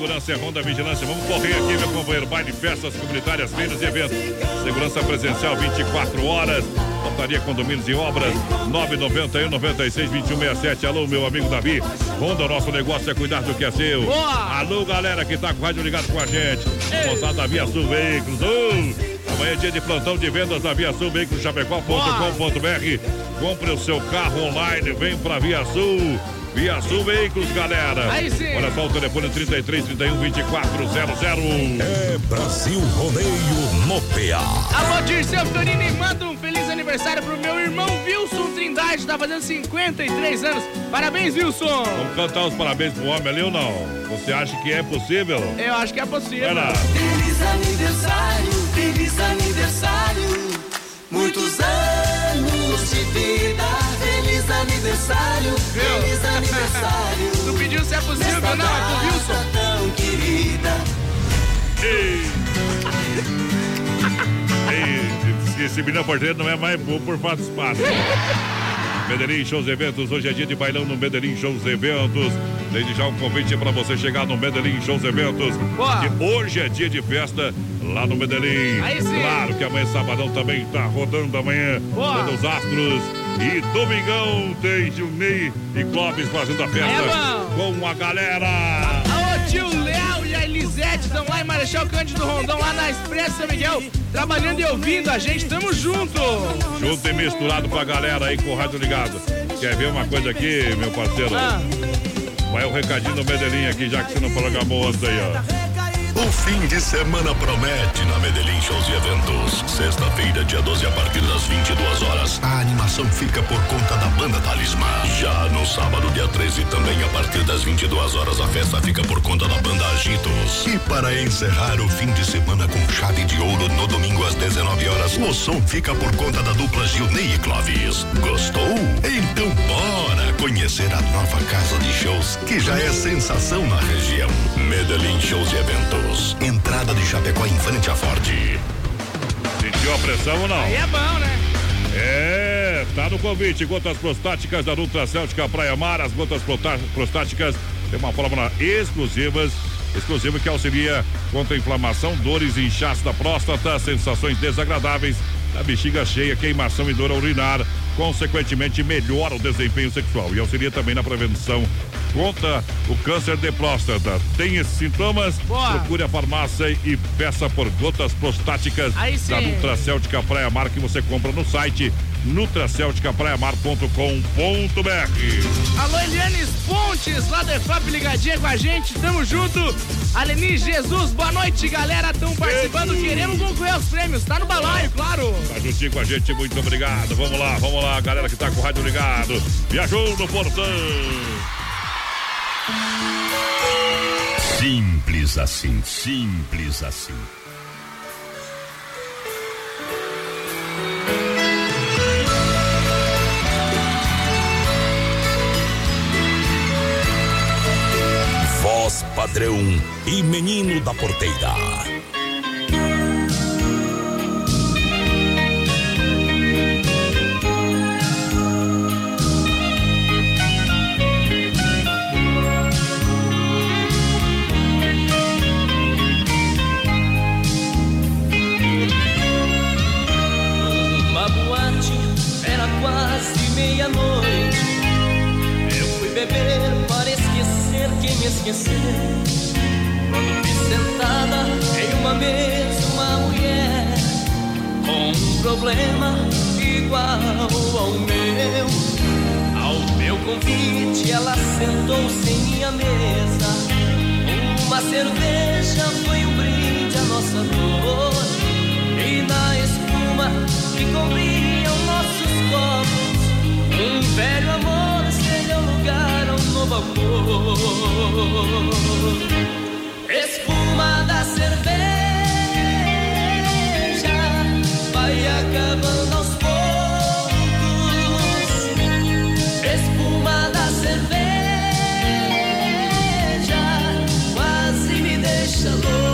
segurança é Ronda Vigilância. Vamos correr aqui, meu companheiro. Baile, festas comunitárias, feiras e eventos. Segurança presencial 24 horas. Portaria Condomínios e Obras 991 96 2167. Alô, meu amigo Davi. Ronda, nosso negócio é cuidar do que é seu. Boa. Alô, galera que tá com o rádio ligado com a gente. Moçada Via Sul Veículos. Uh, amanhã é dia de plantão de vendas da Via Sul Veículos Chapecó.com.br. Compre o seu carro online. Vem pra Via Sul. Via Sul Veículos, galera. Aí sim. Olha só o telefone 33 31 2400. É Brasil Rodeio no PA. Alô, Dirceu Torini, manda um feliz aniversário pro meu irmão Wilson Trindade, tá fazendo 53 anos. Parabéns, Wilson! Vamos cantar os parabéns pro homem ali ou não? Você acha que é possível? Eu acho que é possível. Vai lá. Feliz aniversário, feliz aniversário. Muitos anos de vida. Feliz aniversário, feliz aniversário. Tu pediu se é possível, Nesta não, é pro Wilson. tão querida. Ei. Ei, esse menino porteiro não é mais bobo por falta de espaço. Medellín Shows Eventos, hoje é dia de bailão no Medellín Shows Eventos. Desde já um convite para você chegar no Medellín Shows Eventos. Boa. Que hoje é dia de festa lá no Medellín. Aí sim. Claro que amanhã sabadão também tá rodando amanhã. Boa. Todos os astros. E domingão tem Gilney e Clóvis fazendo a festa com a galera. Alô, tio Léo e a Elisete estão lá em Marechal Cândido Rondão, lá na Expresso São Miguel, trabalhando e ouvindo a gente. Tamo junto! Junto e misturado com a galera aí com o rádio ligado. Quer ver uma coisa aqui, meu parceiro? Ah. Vai o recadinho do Medellín aqui, já que você não programou antes aí, ó. O fim de semana promete na Medellín Shows e Eventos. Sexta-feira, dia 12, a partir das 22 horas, a animação fica por conta da banda Talismã. Já no sábado, dia 13, também a partir das 22 horas, a festa fica por conta da banda Agitos. E para encerrar o fim de semana com chave de ouro, no domingo às 19 horas, o som fica por conta da dupla Gilney e Clóvis. Gostou? Então bora conhecer a nova casa de shows que já é sensação na região. Medellín Shows e Eventos. Entrada de Chapecó em frente à Ford. Sentiu a pressão ou não? Aí é bom, né? É, tá no convite. Gotas prostáticas da Nutracêutica Praia Mar. As gotas prostáticas têm uma fórmula exclusivas, exclusiva que auxilia contra a inflamação, dores e inchaço da próstata, sensações desagradáveis da bexiga cheia, queimação e dor urinar. Consequentemente, melhora o desempenho sexual e auxilia também na prevenção contra o câncer de próstata. Tem esses sintomas? Boa. Procure a farmácia e peça por gotas prostáticas da Nutracêutica Praia Mar que você compra no site nutracelticapraiamar.com.br. Alô, Eliane Pontes, lá do EFAP, ligadinha com a gente, tamo junto. Aleni Jesus, boa noite, galera, tão participando, queremos concorrer aos prêmios, tá no balaio, claro. Tá juntinho com a gente, muito obrigado. Vamos lá, vamos lá, galera que tá com o rádio ligado. Viajou no portão. Simples assim, simples assim. Voz padrão e menino da porteira. Meia-noite. Eu fui beber para esquecer quem me esqueceu. Quando vi sentada em uma mesa uma mulher com um problema igual ao meu. Ao meu convite, ela sentou-se em minha mesa. Uma cerveja foi um brinde à nossa dor. E na espuma que cobriam nossos copos, um velho amor cedeu lugar a um novo amor. Espuma da cerveja vai acabando aos poucos. Espuma da cerveja quase me deixa louco.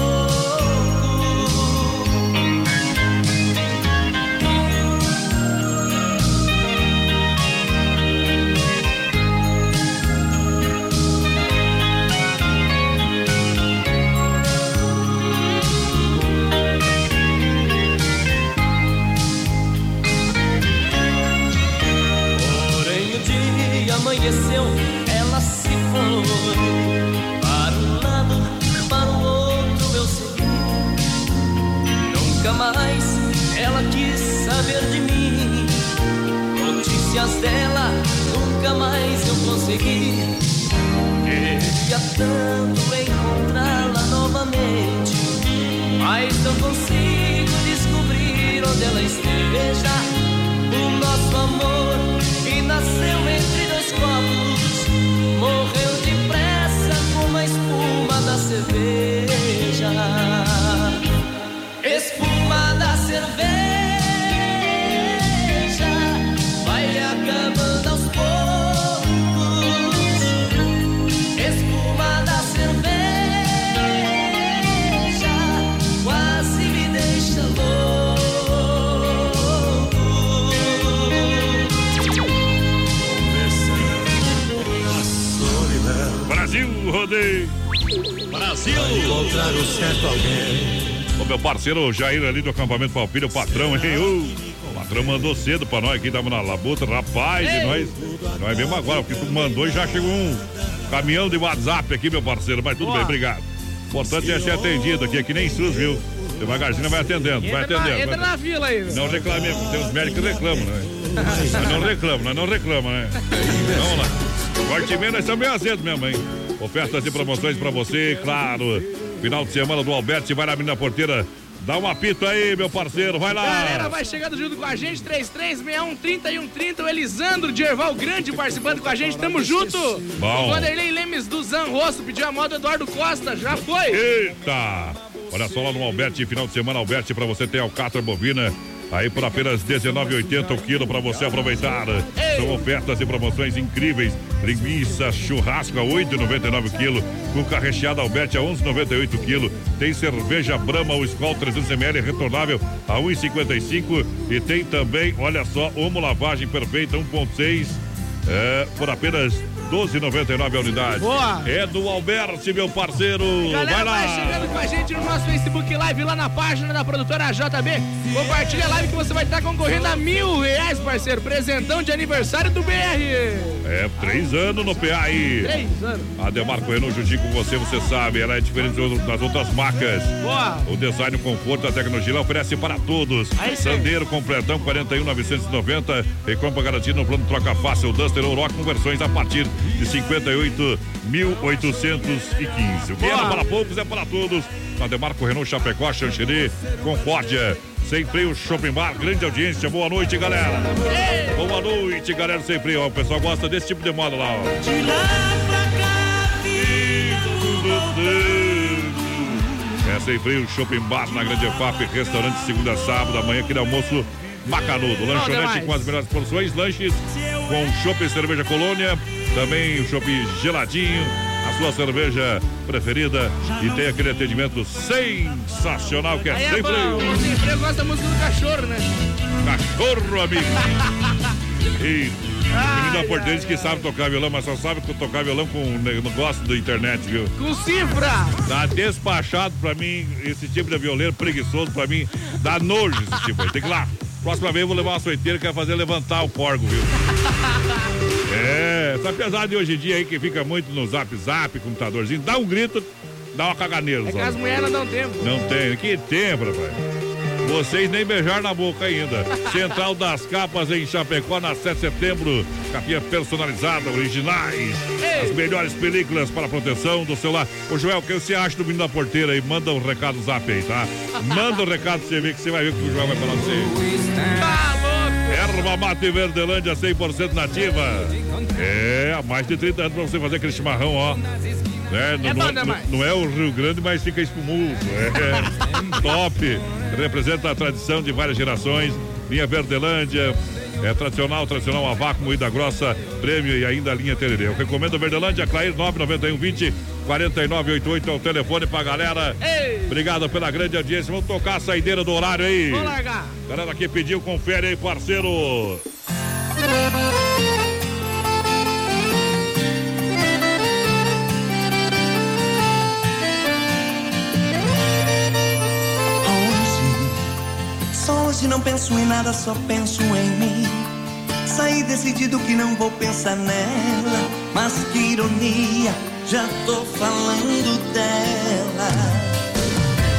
Mas dela nunca mais eu consegui. Queria tanto encontrá-la novamente, mas não consigo descobrir onde ela esteja. O nosso amor que nasceu entre dois copos morreu depressa como a espuma da cerveja. Brasil. encontrar o certo alguém. O meu parceiro Jair ali do acampamento Palpilha, o patrão, hein? Ô, o patrão mandou cedo pra nós aqui, tava na labuta, rapaz, e nós, nós vemos agora, porque tu mandou e já chegou um caminhão de WhatsApp aqui, meu parceiro, mas tudo Boa. bem, obrigado. Importante é ser atendido aqui, é que nem SUS, viu? Devagarzinho vai atendendo, vai Entra, na, atendendo. entra vai- na fila aí. Não reclamemos, tem uns médicos que reclamam, né? Nós não reclamamos, nós não reclamamos, né? Vamos lá. Corte meio, nós estamos bem azedos mesmo, hein? Ofertas e promoções pra você, claro. Final de semana do Alberti, vai na menina porteira. Dá um apito aí, meu parceiro, vai lá. Galera, vai chegando junto com a gente, 336130 o Elisandro de Erval Grande participando com a gente, tamo junto. Bom. O Vanderlei Lemes do Zanrosso pediu a moto do Eduardo Costa, já foi. Eita! Olha só lá no Alberti, final de semana Alberti, pra você ter alcatra bovina. Aí por apenas R$19,80 o quilo pra você aproveitar. São ofertas e promoções incríveis. Linguiça churrasco a R$ 8,99 o quilo. Cuca recheada Alberti a 11,98 o quilo. Tem cerveja Brahma, o Skol 300ml retornável a 1,55. E tem também, olha só, Omo Lavagem Perfeita 1,6 é, por apenas 12,99 a unidade. Boa. É do Alberti, meu parceiro. Galera, vai lá. vai chegando com a gente no nosso Facebook Live, lá na página da produtora JB. Compartilha a live que você vai estar concorrendo a mil reais, parceiro. Presentão de aniversário do BR. É, três anos no PA aí. Três anos. A Demarco Renault juntinho com você, você sabe, ela é diferente das outras marcas. Boa. O design, o conforto, a tecnologia ela oferece para todos. Aí. Sandeiro completão 41,990 e compra garantida no plano troca fácil Duster Oroch com versões a partir de 58.815. O que era para poucos é para todos. Na Demarco Renault Chapecó, Xanxerê, Concórdia. Sem freio, Shopping Bar, grande audiência. Boa noite, galera. Boa noite, galera. Sem freio. Ó, o pessoal gosta desse tipo de moda lá, ó. De lá pra cá, É sem freio, shopping bar na Grande FAP, restaurante segunda a sábado, amanhã aquele almoço macanudo. Lanchonete com as melhores porções, lanches com shopping cerveja colônia, também o shopping geladinho, a sua cerveja preferida e tem aquele atendimento sensacional que é é sem freio. o sem freio gosta da música do cachorro, né? Cachorro, amigo. E Ai, menino da que sabe tocar violão, mas só sabe tocar violão com o negócio da internet, viu? Com cifra. Tá despachado pra mim, esse tipo de violeiro preguiçoso pra mim, dá nojo esse tipo aí. Tem que ir lá. Próxima vez eu vou levar uma soiteira que vai fazer levantar o corgo, viu? É, essa pesada de hoje em dia aí que fica muito no zap zap, computadorzinho, dá um grito, dá uma caganeira. É que as mulheres não dão tempo. Não tem, que tempo, rapaz. Vocês nem beijaram na boca ainda. Central das Capas em Chapecó, na 7 de setembro. Capinha personalizada, originais. As melhores películas para proteção do celular. Ô, Joel, o que você acha do menino da porteira aí? Manda um recado no zap aí, tá? Manda um recado pra você ver que você vai ver o que o Joel vai falar pra você. Tá louco. Erva Mate Verdelândia 100% nativa. É, há mais de 30 anos pra você fazer aquele chimarrão, ó. É, não, É não- não é o Rio Grande, mas fica espumoso. É top. Representa a tradição de várias gerações. Linha Verdelândia. É tradicional, tradicional a vácuo, moída grossa, prêmio e ainda a linha Tererê. Eu recomendo Verdelândia, Clair 991 20 4988 é o telefone pra galera. Ei. Obrigado pela grande audiência. Vamos tocar a saideira do horário aí. Vamos largar. Galera que pediu, confere aí, parceiro. Hoje, não penso em nada, só penso em mim. Saí decidido que não vou pensar nela, mas que ironia, já tô falando dela.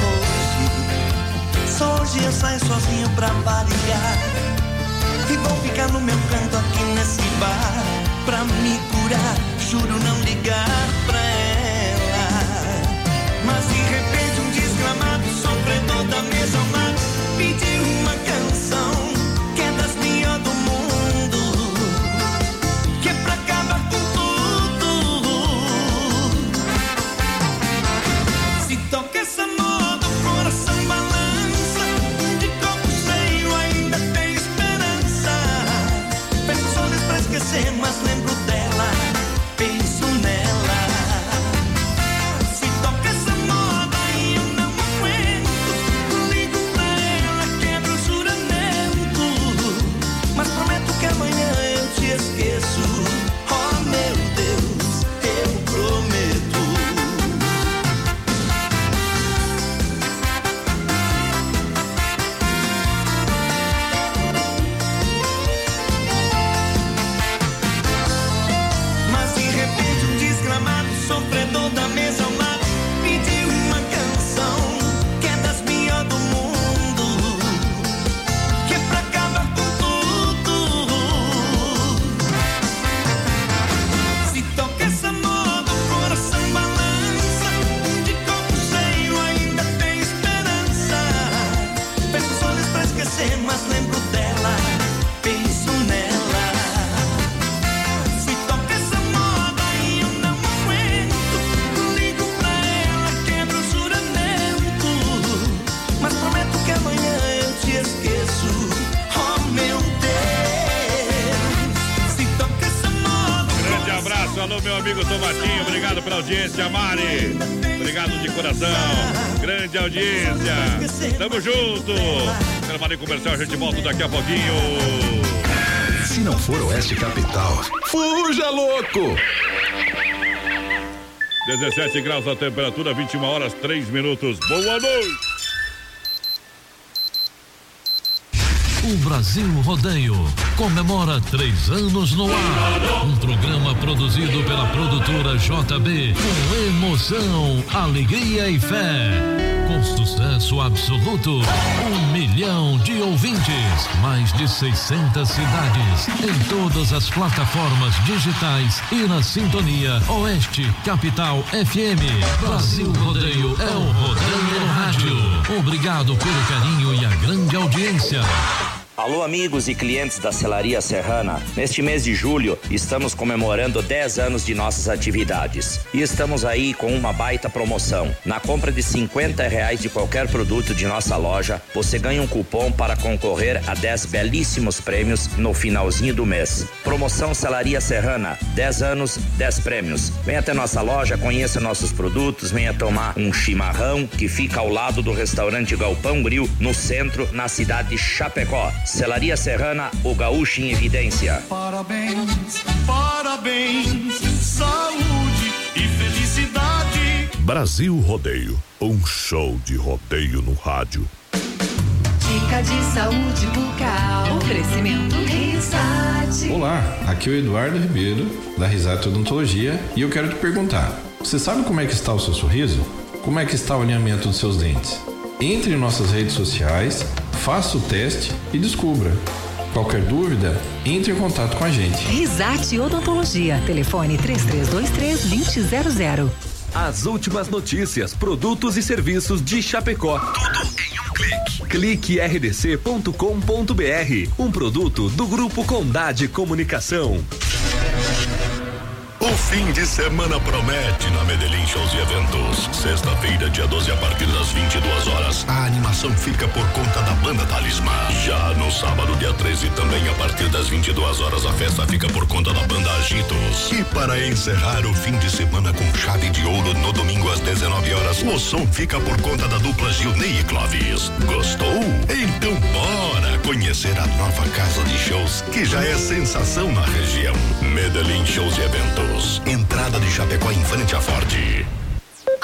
Hoje, só hoje eu saio sozinho pra variar. E vou ficar no meu canto aqui nesse bar Pra me curar, juro não ligar pra ela Mas de repente um desgramado sofredor da mesa audiência. Tamo junto. Trabalho comercial, a gente volta daqui a pouquinho. Se não for Oeste Capital, fuja louco! 17 graus a temperatura, 21 horas 3 minutos. Boa noite. O Brasil Rodeio comemora três anos no ar. Um programa produzido pela produtora JB com emoção, alegria e fé. Com sucesso absoluto, um milhão de ouvintes, mais de 600 cidades, em todas as plataformas digitais e na sintonia Oeste Capital FM. Brasil Rodeio é o Rodeio no Rádio. Obrigado pelo carinho e a grande audiência. Alô, amigos e clientes da Celaria Serrana. Neste mês de julho, estamos comemorando 10 anos de nossas atividades. E estamos aí com uma baita promoção. Na compra de 50 reais de qualquer produto de nossa loja, você ganha um cupom para concorrer a 10 belíssimos prêmios no finalzinho do mês. Promoção Celaria Serrana, 10 anos, 10 prêmios. Venha até nossa loja, conheça nossos produtos, venha tomar um chimarrão que fica ao lado do restaurante Galpão Grill, no centro, na cidade de Chapecó. Celaria Serrana, o gaúcho em evidência. Parabéns, parabéns Saúde e felicidade Brasil Rodeio, um show de rodeio no rádio. Dica de saúde bucal. Oferecimento Risate. Olá, aqui é o Eduardo Ribeiro, da Risate Odontologia, e eu quero te perguntar: você sabe como é que está o seu sorriso? Como é que está o alinhamento dos seus dentes? Entre em nossas redes sociais, faça o teste e descubra. Qualquer dúvida, entre em contato com a gente. Risate Odontologia. Telefone 3323-2000. As últimas notícias, produtos e serviços de Chapecó. Tudo em um clique. Clique rdc.com.br. Um produto do Grupo Condade Comunicação. O fim de semana promete na Medellín Shows e Eventos. Sexta-feira, dia 12, a partir das 22 horas, a animação fica por conta da banda Talismã. Já no sábado, dia 13, também a partir das 22 horas, a festa fica por conta da banda Agitos. E para encerrar o fim de semana com chave de ouro no domingo às 19 horas, o som fica por conta da dupla Gilney e Clóvis. Gostou? Então bora conhecer a nova casa de shows que já é sensação na região. Medellín Shows e Eventos. Entrada de Chapecó em frente à Ford.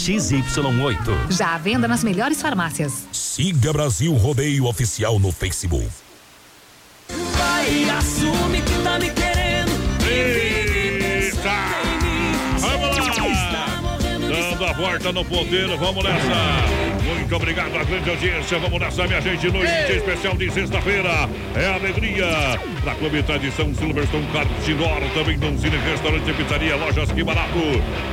XY8. Já à venda nas melhores farmácias. Siga Brasil Rodeio Oficial no Facebook. Vai, assume que tá me querendo. Eita! Vamos lá! Dando a volta no ponteiro, vamos nessa! Muito obrigado à grande audiência, vamos nessa, minha gente, noite especial de sexta-feira. É alegria da Clube Tradição Silverstone Carlos Indoor, também Donzini Restaurante e Pizzaria, Lojas Que Barato,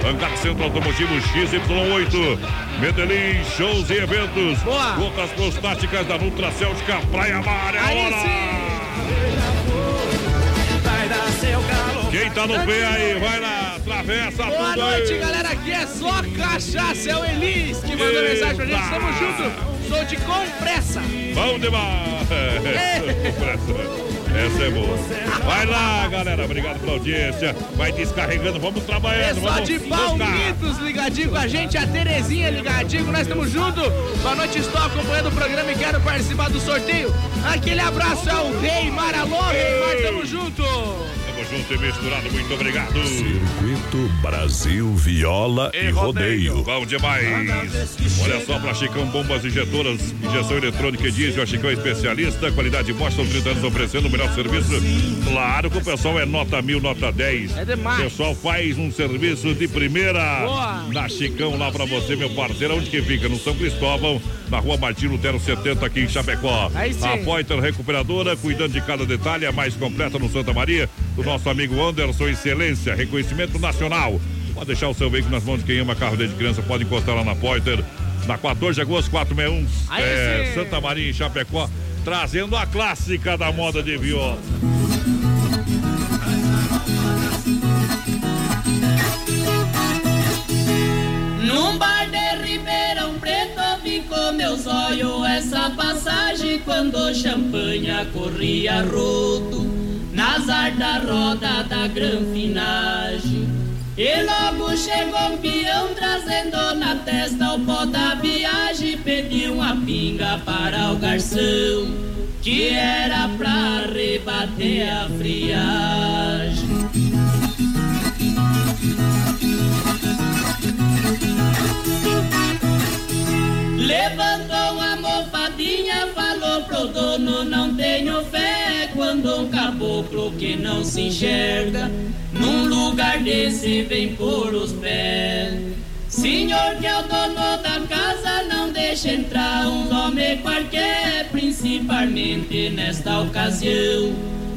Hangar Centro Automotivo XY8, Medellín, shows e eventos. Boa. Gotas prostáticas da Nutra Céltica Praia Mar, é hora! Quem tá no pé aí, vai lá, atravessa Boa noite, aí. galera. Aqui é só cachaça. É o Elis que mandou Eita. mensagem pra gente. Tamo junto. Sou de compressa. Bom demais! Essa é boa. Vai lá, galera. Obrigado pela audiência. Vai descarregando. Vamos trabalhando. Pessoal Vamos de. Palmitos ligadinho com a gente, a Terezinha ligadinho, nós estamos juntos. Boa noite, estou acompanhando o programa e quero participar do sorteio. Aquele abraço é o Rei Maralô, Rei Mar, tamo junto. Junto e misturado. Muito obrigado. Circuito Brasil Viola e Rodeio. Bom demais. Olha só para Chicão Bombas Injetoras, injeção eletrônica e diesel. A Chicão é especialista, qualidade Boston, 30 anos oferecendo o melhor serviço. Claro que o pessoal é nota mil, nota 10. É demais. O pessoal faz um serviço de primeira Boa. na Chicão lá para você, meu parceiro. Onde que fica? No São Cristóvão, na rua Martino Lutero 70, aqui em Chapecó. Aí sim. A Poiter Recuperadora, cuidando de cada detalhe, a mais completa no Santa Maria. Do nosso amigo Anderson, excelência, reconhecimento nacional. Pode deixar o seu veículo nas mãos de quem ama carro desde criança, pode encostar lá na Poiter. Na 14 de agosto, 461, Aí é. Santa Maria, em Chapecó, trazendo a clássica da moda de viola. Num bar de Ribeirão Preto ficou meus olhos essa passagem quando champanha corria rodo nas ar da roda da granfinagem. E logo chegou um peão trazendo na testa o pó da viagem, pediu uma pinga para o garçom, que era pra rebater a friagem. Levantou uma mofadinha, falou pro dono, não tenho fé quando um caboclo que não se enxerga num lugar desse vem por os pés. Senhor que é o dono da casa, não deixa entrar um homem qualquer, principalmente nesta ocasião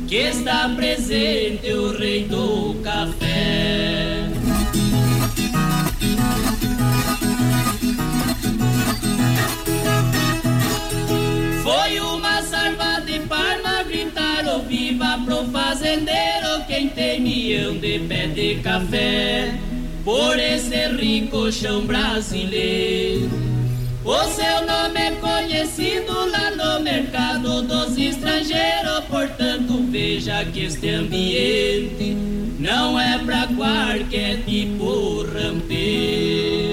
que está presente o rei do café. Milhão de pé de café, por esse rico chão brasileiro. O seu nome é conhecido lá no mercado dos estrangeiros, portanto veja que este ambiente não é pra qualquer tipo rampeiro.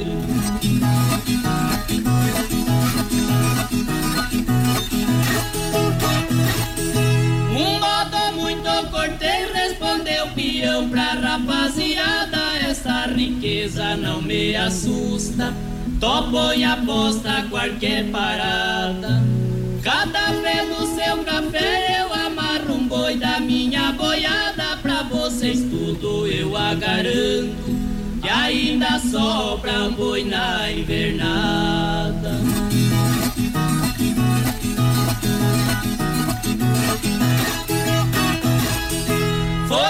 Cortês respondeu peão pra rapaziada. Essa riqueza não me assusta. Topo e aposta qualquer parada. Cada vez do seu café eu amarro um boi da minha boiada. Pra vocês tudo eu a garanto. Que ainda sobra um boi na invernada.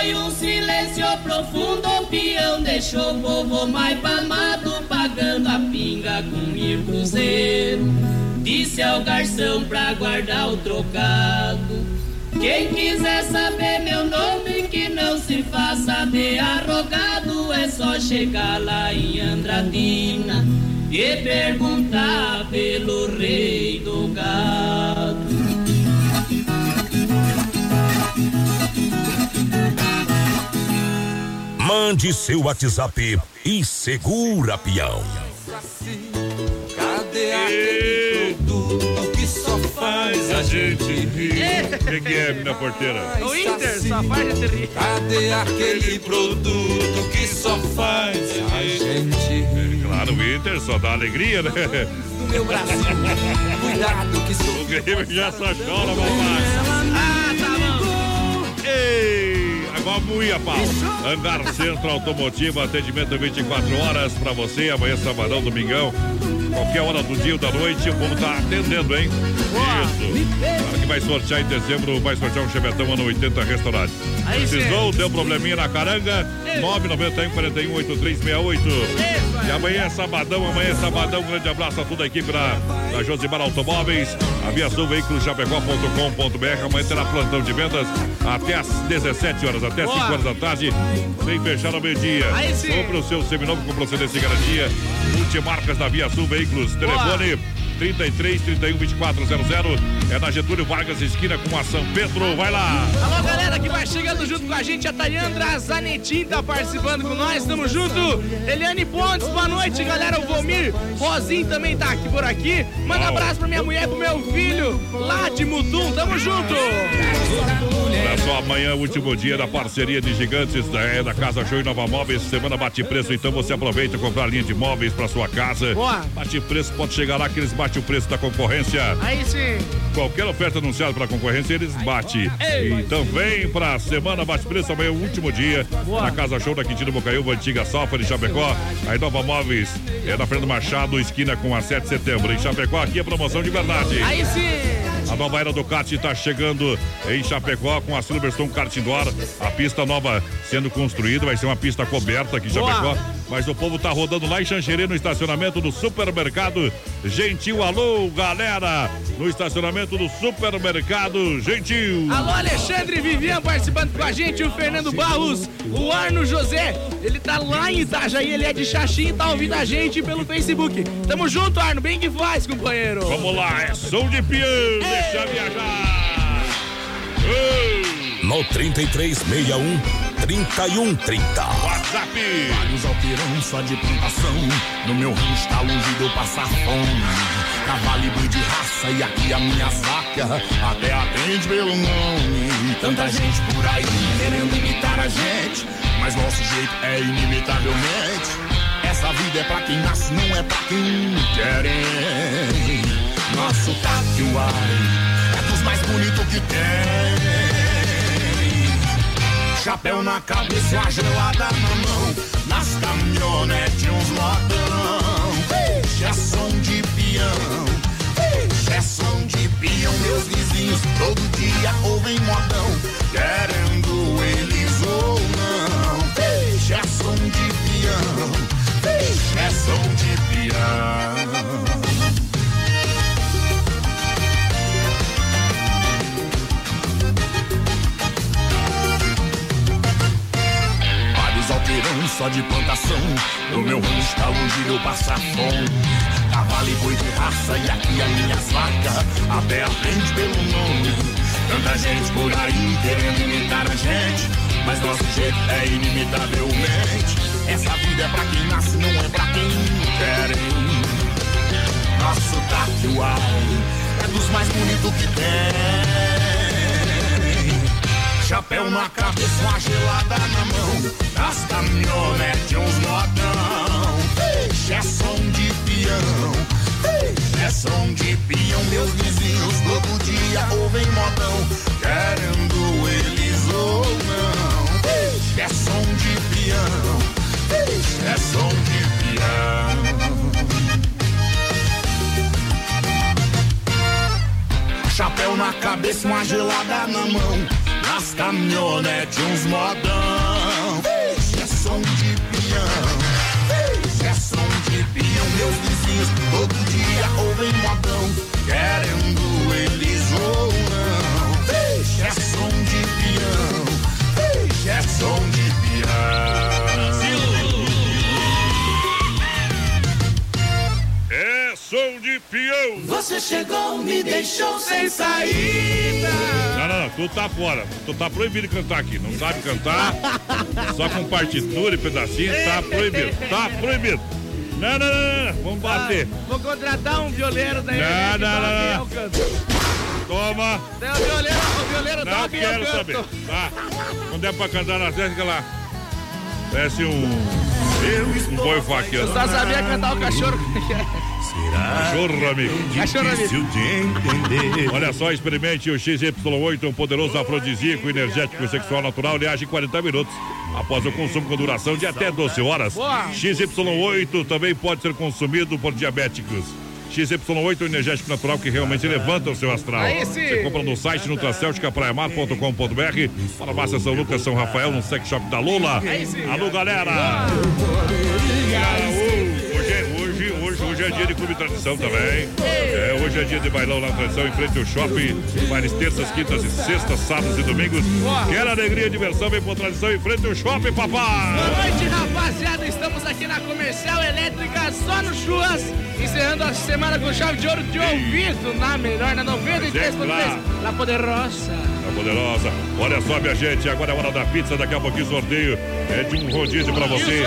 Foi um silêncio profundo, o peão deixou o povo mais palmado, pagando a pinga com mil cruzeiro. Disse ao garçom pra guardar o trocado. Quem quiser saber meu nome, que não se faça de arrogado, é só chegar lá em Andradina. que perguntar pelo rei do gado. Mande seu WhatsApp e segura peão. Cadê aquele produto que só faz a gente rir? O que, que é, minha porteira? O Inter só faz a gente rir. Cadê aquele produto que só faz a gente rir? Claro, o Inter só dá alegria, né? No meu Brasil, cuidado que sou. O Grêmio já só chora, papai. Ah, tá bom. Ei, agora muia, pau. Hangar Centro Automotivo, atendimento 24 horas pra você, amanhã, sabadão, domingão. Qualquer hora do dia ou da noite, o povo tá atendendo, hein? Isso. Para que vai sortear em dezembro, vai sortear um Chevetão ano 80 restaurante. Precisou, deu probleminha na caranga? 991 41 8368. E amanhã é sabadão, amanhã é sabadão. Um grande abraço a toda a equipe da, da Josimar Automóveis, aviação veículos chapecó.com.br. Amanhã terá plantão de vendas até às 17 horas, até às 5 Boa. horas da tarde, sem fechar ao meio-dia. Compre o seu seminovo com procedência e garantia. Multimarcas da Via Sul Veículos. Telefone 33 31 2400. É na Getúlio Vargas, esquina com a São Pedro. Vai lá. Alô, galera que vai chegando junto com a gente. A Tayandra Zanetin tá participando com nós. Tamo junto. Eliane Pontes, boa noite, galera. O Volmir Rosinho também tá aqui por aqui. Manda Uau. abraço pra minha mulher e pro meu filho lá de Mutum. Tamo junto. Olha só, amanhã é o último dia da parceria de gigantes da, é, da Casa Show e Nova Móveis. Semana bate preço, então você aproveita e comprar linha de móveis pra sua casa. Boa. Bate preço, pode chegar lá que eles batem o preço da concorrência. Aí sim. Qualquer oferta anunciada para concorrência, eles batem. Então vem pra Semana Bate Preço, amanhã é o último dia. Boa. Na Casa Show da Quintino Bocaiúva, antiga Salfa de Chapecó. Aí Nova Móveis é na Fernando Machado, esquina com a 7 de setembro. Em Chapecó, aqui é promoção de verdade. Aí sim. A nova era do kart está chegando em Chapecó com a Silverstone Kart Indoor. A pista nova sendo construída, vai ser uma pista coberta aqui em Boa. Chapecó. Mas o povo tá rodando lá em Xanxerê, no estacionamento do supermercado Gentil. Alô, galera! No estacionamento do supermercado Gentil. Alô, Alexandre Vivian participando com a gente, o Fernando Barros, o Arno José, ele tá lá em Itajaí, ele é de Xaxim e tá ouvindo a gente pelo Facebook. Tamo junto, Arno, bem que faz, companheiro. Vamos lá, é som de peão, deixa viajar. No 3361 3130. WhatsApp. Vários alqueirão só de plantação. No meu rancho tá longe de eu passar fome. Cavalo e de raça e aqui a minha vaca até atende pelo nome. Tanta gente por aí querendo imitar a gente, mas nosso jeito é inimitavelmente. Essa vida é pra quem nasce, não é pra quem quer. Nosso Tatuai é dos mais bonitos que tem. Chapéu na cabeça, a gelada na mão. Nas caminhonetes, uns modão. Vixe, é som de peão. Vixe, é som de peão. Meus vizinhos todo dia ouvem modão. Querendo eles ou não. Vixe, é som de peão. Vixe, é som de peão. Alqueirão só de plantação. No meu rancho tá longe de eu passar fome. Cavalo e boi de raça e aqui as minhas vacas. Até aprende pelo nome. Tanta gente por aí querendo imitar a gente. Mas nosso jeito é inimitavelmente. Essa vida é pra quem nasce, não é pra quem quer. Nosso tatuai é dos mais bonitos que tem. Chapéu na cabeça, uma gelada na mão. Nas caminhonetes, uns modão. É som de peão. É som de peão. Meus vizinhos todo dia ouvem modão. Querendo eles ou não. É som de peão. É som de peão. Chapéu na cabeça, uma gelada na mão. Nas caminhonetes, uns modão. É som de. Vixe, é som de peão. Meus vizinhos todo dia ouvem modão. Querendo eles ou não. É som de. Vixe, é som de Você chegou, me deixou sem saída. Não, não, não, tu tá fora. Tu tá proibido de cantar aqui. Não sabe cantar. Só com partitura e pedacinho, tá proibido. Tá proibido. Não, não, não, não. Vamos bater. Vou contratar um violeiro daí. Não, não, não, não. Canto. Toma. Tem o violeiro, o violeiro Não toca eu quero canto. saber. Tá. Quando é pra cantar na técnica lá. Parece um. Um boi faqueiro. Só sabia cantar o cachorro. Cachorro, amigo. Cachorro, amigo. Olha só, experimente o XY8, um poderoso afrodisíaco, energético e sexual natural. Ele age em 40 minutos. Após o consumo com duração de até 12 horas. Boa. XY8 também pode ser consumido por diabéticos. XY8 é um energético natural que realmente levanta o seu astral. Você compra no site nutracelticapraiamar.com.br Farmácia São Lucas, São Rafael, no sex shop da Lula. Alô, galera! Cara, ô, Hoje, é- hoje, é dia de clube tradição também. É, hoje é dia de bailão na tradição em frente ao shopping. Bailes terças, quintas e sextas, sábados e domingos. Quer alegria e diversão? Vem por tradição em frente ao shopping, Boa papai! noite, rapaziada. Estamos aqui na Comercial Elétrica, só no Chuas. Encerrando a semana com chave de ouro de ouvido. Na melhor, na 93.3. La Poderosa. Poderosa. Olha só, minha gente, agora é hora da pizza, daqui a pouquinho sorteio é de um rodízio pra você.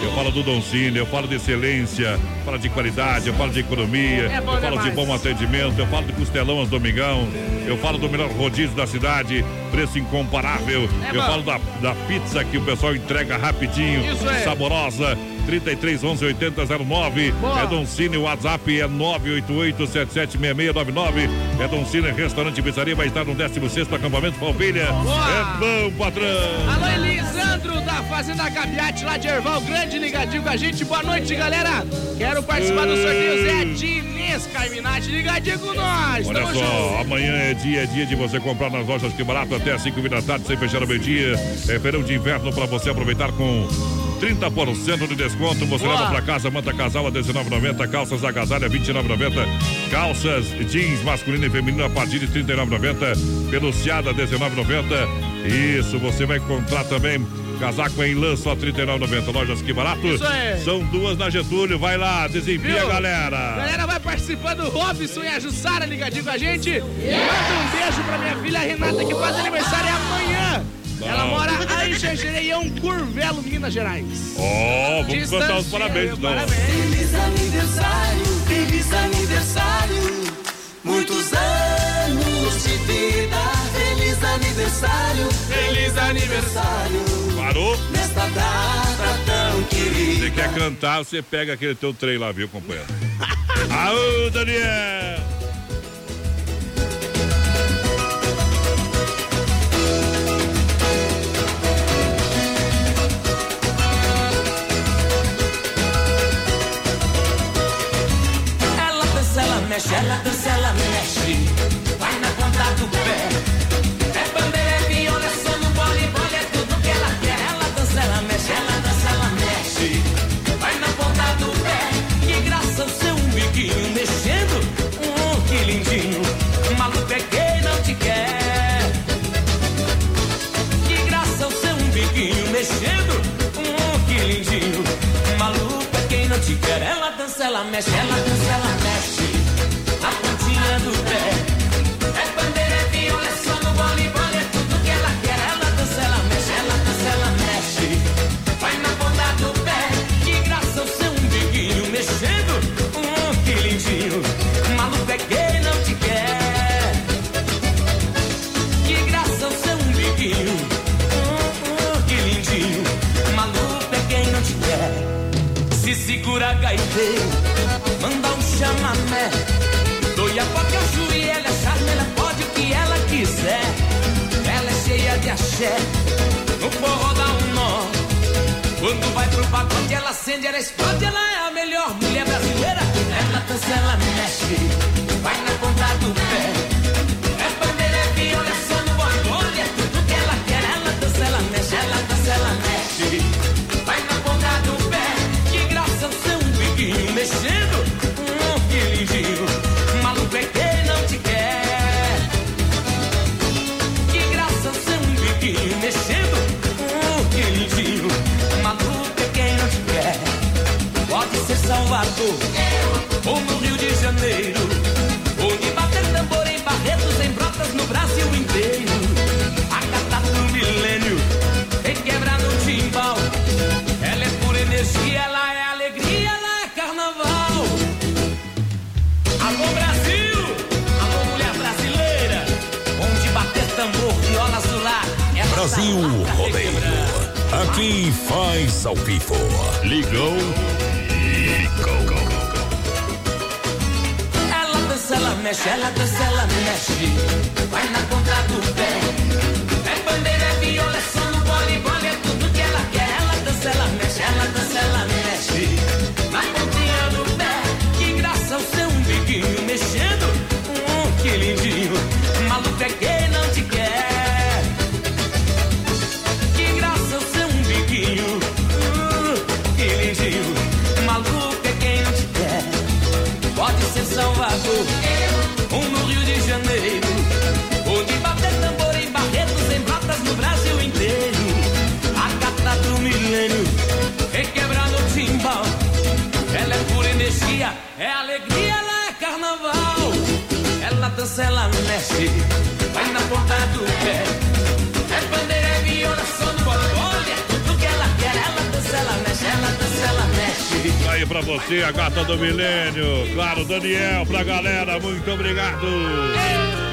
Eu falo do Don Cine, eu falo de excelência, falo de qualidade, eu falo de economia, É eu falo de demais. bom atendimento, eu falo de costelão aos domingão, eu falo do melhor rodízio da cidade, preço incomparável. É eu bom. falo da, da pizza que o pessoal entrega rapidinho, saborosa. 33 11 80 09 Boa. É Don Cine, o WhatsApp é 988 776699 É Don Cine, restaurante e pizzaria Vai estar no 16º acampamento Palmilha Boa. É bom, patrão Alô, Elisandro da Fazenda Gabiate lá de Erval, grande ligadinho com a gente. Boa noite, galera. Quero participar do sorteio Zé Diniz Carminati, ligadinho com nós. Olha Tamo só, junto. amanhã é dia, é dia de você comprar nas lojas que barato até às 5 da tarde, sem fechar o meio-dia. É verão de inverno para você aproveitar com 30% de desconto. Você Boa. leva para casa manta casal a 19,90, calças agasalha 29,90, calças jeans masculino e feminino a partir de 39,90, peluciada 19,90. Isso, você vai encontrar também casaco em lã só 39,90. Lojas que barato. Isso aí. São duas na Getúlio. Vai lá, desempia, galera. Galera vai participando, Robson e a Jussara ligadinho com a gente. Manda um beijo pra minha filha Renata que faz aniversário amanhã. Ela mora em Xanxereião, Curvelo, Minas Gerais. Ó, vamos cantar os parabéns, então. Feliz aniversário, feliz aniversário. Muitos anos de vida. Feliz aniversário, feliz aniversário. Parou? Nesta data tão querida. Você quer cantar, você pega aquele teu trem lá, viu, companheiro? Aô, Daniel! Mexe, ela dança, ela mexe. Vai na ponta do pé. É bandeira, é viola, é só no bole, é tudo que ela quer. Ela dança, ela mexe, ela dança, ela mexe. Vai na ponta do pé. Que graça o seu umbiguinho mexendo. Hum, que lindinho. Maluco é quem não te quer. Que graça o seu umbiguinho mexendo. Hum, que lindinho. Maluco é quem não te quer. Ela dança, ela mexe, ela dança, ela mexe. Axé, no forró dá um nó. Quando vai pro pacote, ela acende, ela explode, ela é a melhor mulher brasileira. Ela dança, ela mexe, Salvador ou no Rio de Janeiro. Onde bater tambor em Barretos, em Brotas, no Brasil inteiro. A cata do milênio, requebra no timbal. Ela é pura energia, ela é alegria, ela é carnaval. Alô Brasil, alô mulher brasileira. Onde bater tambor, viola azulada. ela Brasil Rodeio. Aqui faz ao vivo. Ligou mexe, ela dança, ela mexe. Vai na ponta do pé. É bandeira, é viola, Aí pra você, a gata do milênio. Claro, Daniel, pra galera, muito obrigado.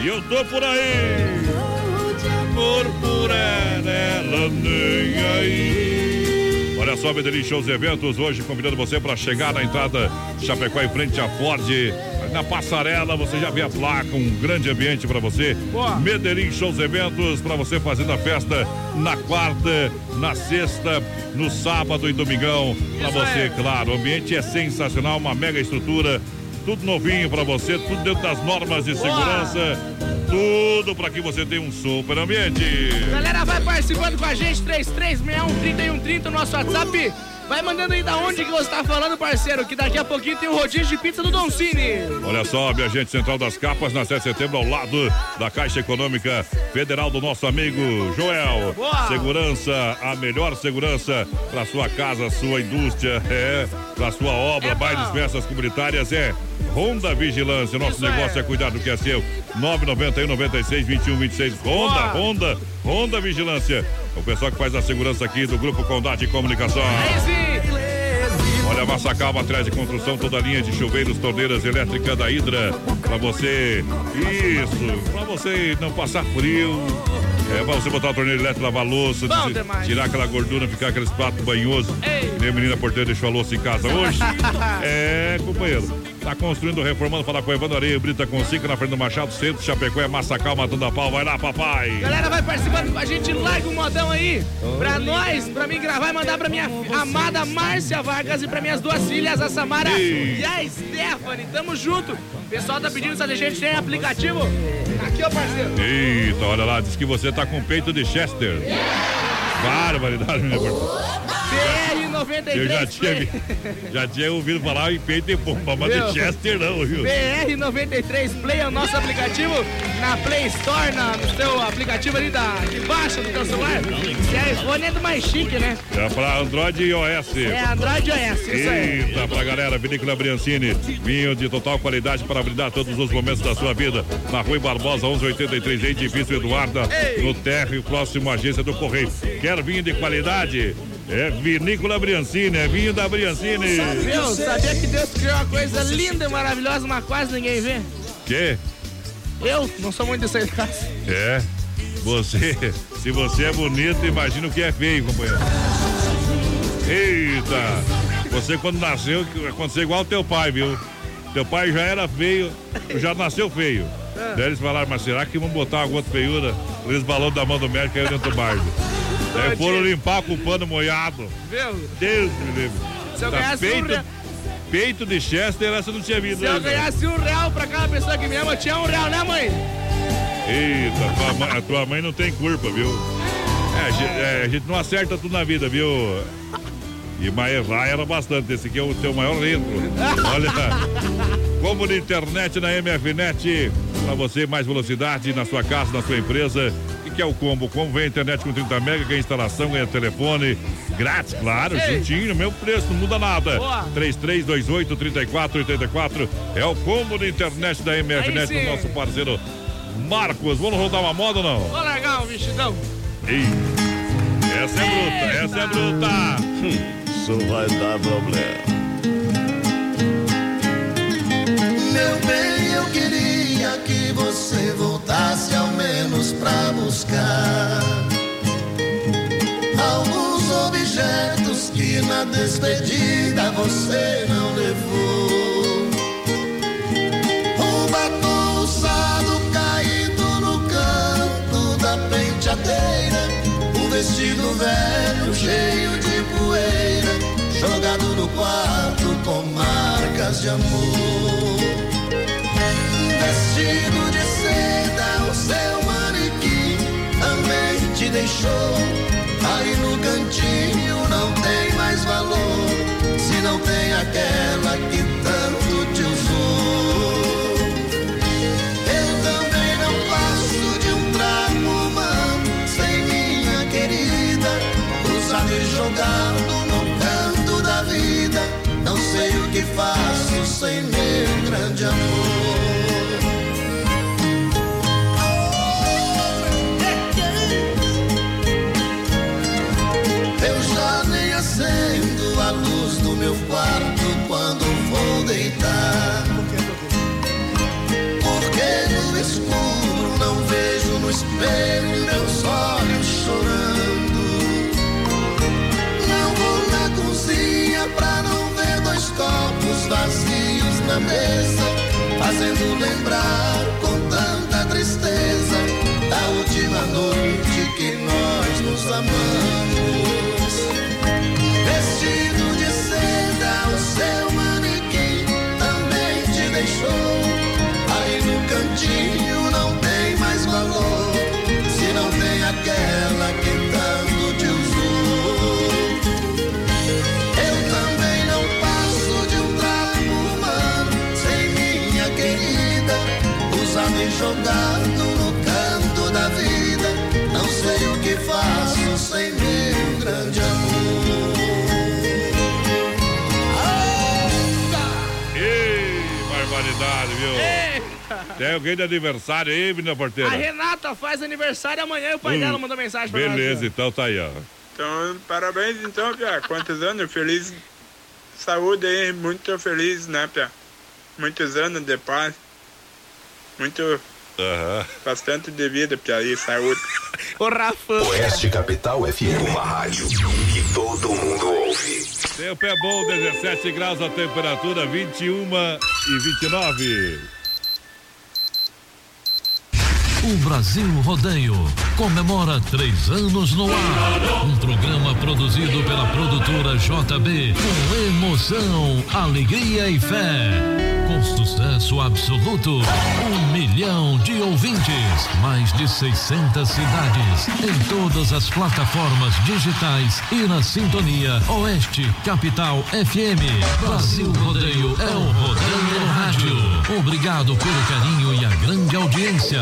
E eu tô por aí. Amor por ela, ela nem aí. Olha só, Medellín Shows Eventos, hoje convidando você para chegar na entrada Chapecó em frente à Ford. Na passarela você já vê a placa, um grande ambiente para você. Medellín Shows e Eventos para você fazendo a festa na quarta, na sexta, no sábado e domingão. Para você, claro, o ambiente é sensacional, uma mega estrutura, tudo novinho para você, tudo dentro das normas de segurança. Tudo para que você tenha um super ambiente. Galera, vai participando com a gente, 3361-3130, nosso WhatsApp. Vai mandando aí da onde que você tá falando, parceiro, que daqui a pouquinho tem o rodízio de pizza do Don Cine. Olha só, minha gente, Central das Capas, na 7 de setembro, ao lado da Caixa Econômica Federal do nosso amigo Joel. Boa. Segurança, a melhor segurança para sua casa, sua indústria, é, para sua obra, bailes, festas comunitárias, é Honda Vigilância. Nosso negócio é. é. cuidar do que é seu. 991 96 21 26. Honda, Boa. Honda, Honda Vigilância. O pessoal que faz a segurança aqui do Grupo Condade Comunicação. Olha, Massacal, materiais de construção, toda a linha de chuveiros, torneiras elétricas da Hidra. Pra você, isso, pra você não passar frio. É pra você botar a torneira elétrica, lavar a louça, tirar aquela gordura, ficar aqueles pratos banhosos. Ei. Nem a menina porteira deixou a louça em casa hoje. é, companheiro. Tá construindo, reformando, fala com a Evandro Areia, Brita com Cica, na frente do Machado, Centro, Chapecó, é Massacal, matando a pau. Vai lá, papai. Galera, vai participando com a gente, larga o modão aí pra nós, pra mim gravar e mandar pra minha amada Márcia Vargas e pra minhas duas filhas, a Samara Ei. e a Stephanie. Tamo junto. O pessoal tá pedindo se a gente tem aplicativo. Aqui, ó, parceiro. Eita, olha lá, diz que você tá com peito de Chester. Barbaridade, minha porta. BR-93 Eu já tinha, já tinha ouvido falar em peito de pomba, mas Meu. de Chester não, viu? BR-93 Play é o nosso aplicativo na Play Store, na, no seu aplicativo ali da, de baixo do teu celular. Se é iPhone é do mais chique, né? É pra Android e iOS. É Android OS, isso aí. Eita, pra galera, Vinícola Briancini, vinho de total qualidade para brindar todos os momentos da sua vida. Na Rua Barbosa, 1183, edifício Eduarda, no térreo, próximo à agência do Correio. Quer vinho de qualidade? É Vinícola Briancini, é vinho da Briancini. Meu, sabia que Deus criou uma coisa linda e maravilhosa, mas quase ninguém vê? Que? Eu não sou muito dessa casa. É. Você, se você é bonito, imagina o que é feio, companheiro. Eita! Você quando nasceu, aconteceu igual ao teu pai, viu? Teu pai já era feio, já nasceu feio. É. Daí eles falaram, mas será que vão botar alguma outra feiura? Eles balão da mão do médico aí dentro do barco. Daí foram limpar com o pano molhado. Viu? Deus me livre. Se eu Tá ganhasse um peito, real- peito de Chester, essa não tinha vindo. Se eu né, velho? ganhasse um real pra cada pessoa que me ama, eu tinha um real, né, mãe? Eita, tua mãe- a tua mãe não tem culpa, viu? É, a gente, é, a gente não acerta tudo na vida, viu? E errar era bastante. Esse aqui é o teu maior erro. Olha, como de internet na MFNet, para você mais velocidade na sua casa, na sua empresa. Que, é o combo. Como vem a internet com 30 mega, ganha instalação, ganha telefone grátis, claro, Ei. juntinho, meu preço, não muda nada. Boa. 3328 3484 é o combo de internet da MF Aí Net, sim. do nosso parceiro Marcos. Vamos rodar uma moda ou não? Vou largar o vestidão. Ei, essa é bruta, essa é bruta. Isso vai dar problema. Meu bem, eu queria que você voltasse ao menos pra buscar alguns objetos que na despedida você não levou. Um batom usado caído no canto da penteadeira, um vestido velho cheio de poeira, jogado no quarto com marcas de amor. Vestido de seda, o seu manequim também te deixou. Aí no cantinho não tem mais valor, se não tem aquela que tanto te usou. Eu também não passo de um trapo humano, sem minha querida, usado e jogado no canto da vida. Não sei o que faço sem meu grande amor. No espelho meus olhos chorando. Não vou na cozinha pra não ver dois copos vazios na mesa, fazendo lembrar com tanta tristeza da última noite que nós nos amamos. Jogado no canto da vida. Não sei o que faço sem meu grande Ei, barbaridade, viu? Eita. Tem alguém de aniversário aí, menina porteira? A Renata faz aniversário amanhã e o pai Hum. dela mandou mensagem pra nós. Beleza, então tá aí, ó. Então, parabéns então, Pia. Quantos anos? Feliz saúde aí, muito feliz, né, Pia? Muitos anos de paz. Muito. Bastante de vida, Pia, e saúde. O Rafão. Oeste Capital FM, uma rádio que todo mundo ouve. Tempo é bom, 17 graus a temperatura, 21 e 29. O Brasil Rodeio comemora três anos no ar. Um programa produzido pela produtora JB com emoção, alegria e fé. Com sucesso absoluto, um milhão de ouvintes, mais de 600 cidades, em todas as plataformas digitais e na sintonia Oeste Capital FM. Brasil Rodeio é o Rodeio Rádio. Obrigado pelo carinho e a grande audiência.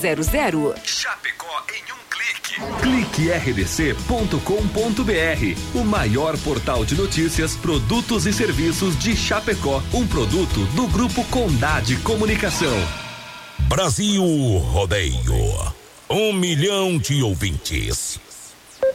3328-3100. Chapecó em um clique. Clique rdc.com.br, o maior portal de notícias, produtos e serviços de Chapecó, um produto do grupo Condade Comunicação. Brasil Rodeio. Um milhão de ouvintes.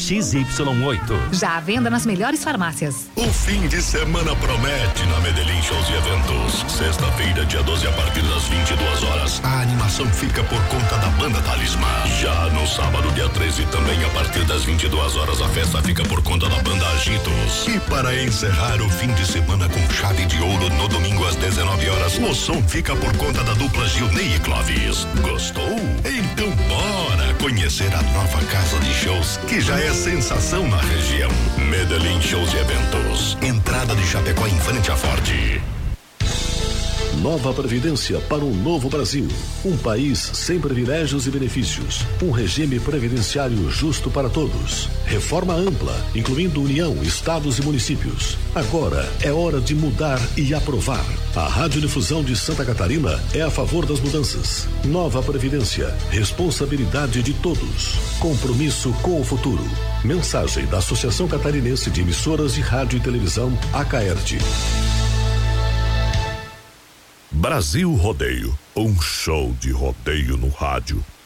XY8. Já à venda nas melhores farmácias. O fim de semana promete na Medellín Shows e Eventos. Sexta-feira, dia 12, a partir das 22 horas. A animação fica por conta da banda Talismã. Já no sábado, dia 13, também a partir das 22 horas, a festa fica por conta da banda Agitos. E para encerrar o fim de semana com chave de ouro no domingo às 19 horas, o som fica por conta da dupla Gilney e Clóvis. Gostou? Então bora conhecer a nova casa de shows que já é sensação na região. Medellín Shows e Eventos. Entrada de Chapecó em frente à Ford. Nova Previdência para um novo Brasil. Um país sem privilégios e benefícios. Um regime previdenciário justo para todos. Reforma ampla, incluindo União, estados e municípios. Agora é hora de mudar e aprovar. A Radiodifusão de Santa Catarina é a favor das mudanças. Nova Previdência. Responsabilidade de todos. Compromisso com o futuro. Mensagem da Associação Catarinense de Emissoras de Rádio e Televisão, ACAERT. Brasil Rodeio, um show de rodeio no rádio.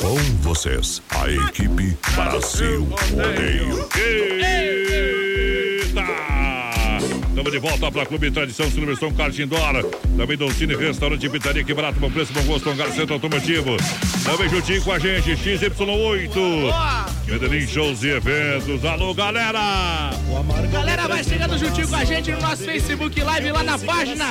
Com vocês, a equipe Brasil Rodeio. Estamos de volta para Clube Tradição Silverstone Kart Indoor. Também Dolcine Restaurante Pitaria, que barato, bom preço, bom gosto, Hangar Centro Automotivo. Também juntinho com a gente, XY8. Medellín Shows e Eventos. Alô, galera! Galera, vai chegando juntinho com a gente no nosso Facebook Live, lá na página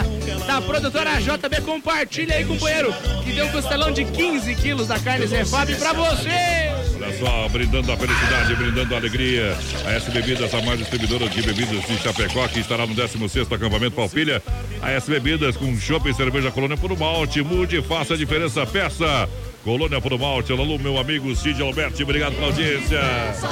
da produtora JB. Compartilha aí, companheiro, que tem um costelão de 15 quilos da carne Zé Fábio pra você! Olha só, brindando a felicidade, brindando a alegria. A S Bebidas, a mais distribuidora de bebidas de Chapecó, que estará no 16 acampamento Palpilha. A S Bebidas com chopp e cerveja colônia por malte. Mude faça a diferença. Peça. Colônia por malte. Alô, meu amigo Cid Alberti, obrigado pela audiência.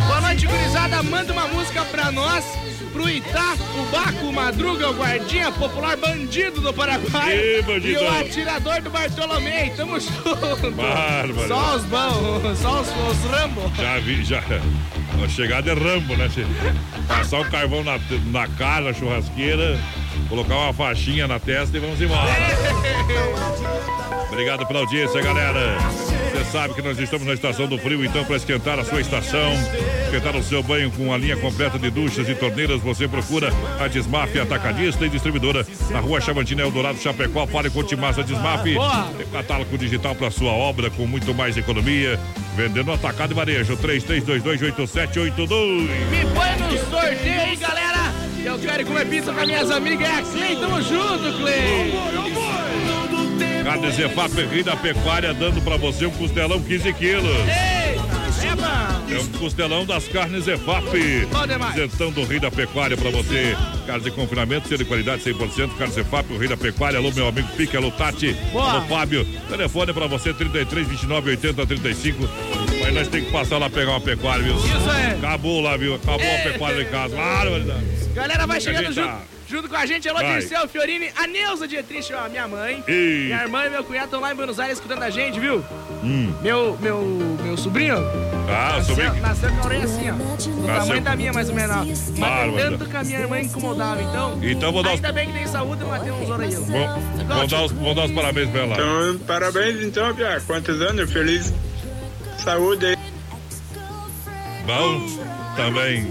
Boa noite, gurizada. Manda uma música pra nós, pro Itá, o Baco, o Madruga, o Guardinha, popular bandido do Paraguai. E bandidão. o atirador do Bartolomei. Tamo junto. Bárbaro. Só os bons, só os, os Rambo. Já vi, já. A chegada é Rambo, né? Passar o carvão na, na cara, churrasqueira, colocar uma faixinha na testa e vamos embora. Obrigado pela audiência, galera. Você sabe que nós estamos na estação do frio, então para esquentar a sua estação, esquentar o seu banho com a linha completa de duchas e torneiras, você procura a Desmaf Atacadista e Distribuidora na rua Chavantina Eldorado, Chapecó. Fale com o Timassa Desmaf. Tem catálogo digital para sua obra com muito mais economia. Vendendo atacado e varejo. 33228782. Me põe no sorteio aí, galera. Eu quero comer pizza com minhas amigas. É a Clay, tamo junto, Clay. Carne Zefap Rei da Pecuária dando pra você um costelão 15 quilos. Eita, é. É um costelão das carnes demais. Isentão do Rei da Pecuária pra você. Carne de confinamento, ser de qualidade 100%. Carne Zefap, o Rei da Pecuária. Alô, meu amigo Pique, alô, Tati. Boa. Alô, Fábio. Telefone pra você, 33 29 80 35. Mas nós temos que passar lá pegar uma pecuária, viu? Isso é. Acabou lá, viu? Acabou a Eita. pecuária em casa. Claro, Galera, vai A chegando junto, tá- junto com a gente. Alô. Dirceu Fiorini, a Neuza Dietrich, ó, minha mãe. Ei. Minha irmã e meu cunhado estão lá em Buenos Aires escutando a gente, viu? Hum. Meu, meu, meu sobrinho. Ah, nasceu, sobrinho. nasceu com a orelha assim, ó. Do Nasceu. tamanho da minha, mais ou menos. ó. Mas Bárbaro. tanto que a minha irmã incomodava, então. Então vou dar os- Ainda bem que tem saúde, mas tem uns orelhos. Vamos, vamos dar os, vamos dar os parabéns pra ela. Então, parabéns então, Pia. Quantos anos? Feliz saúde aí. Bom, também.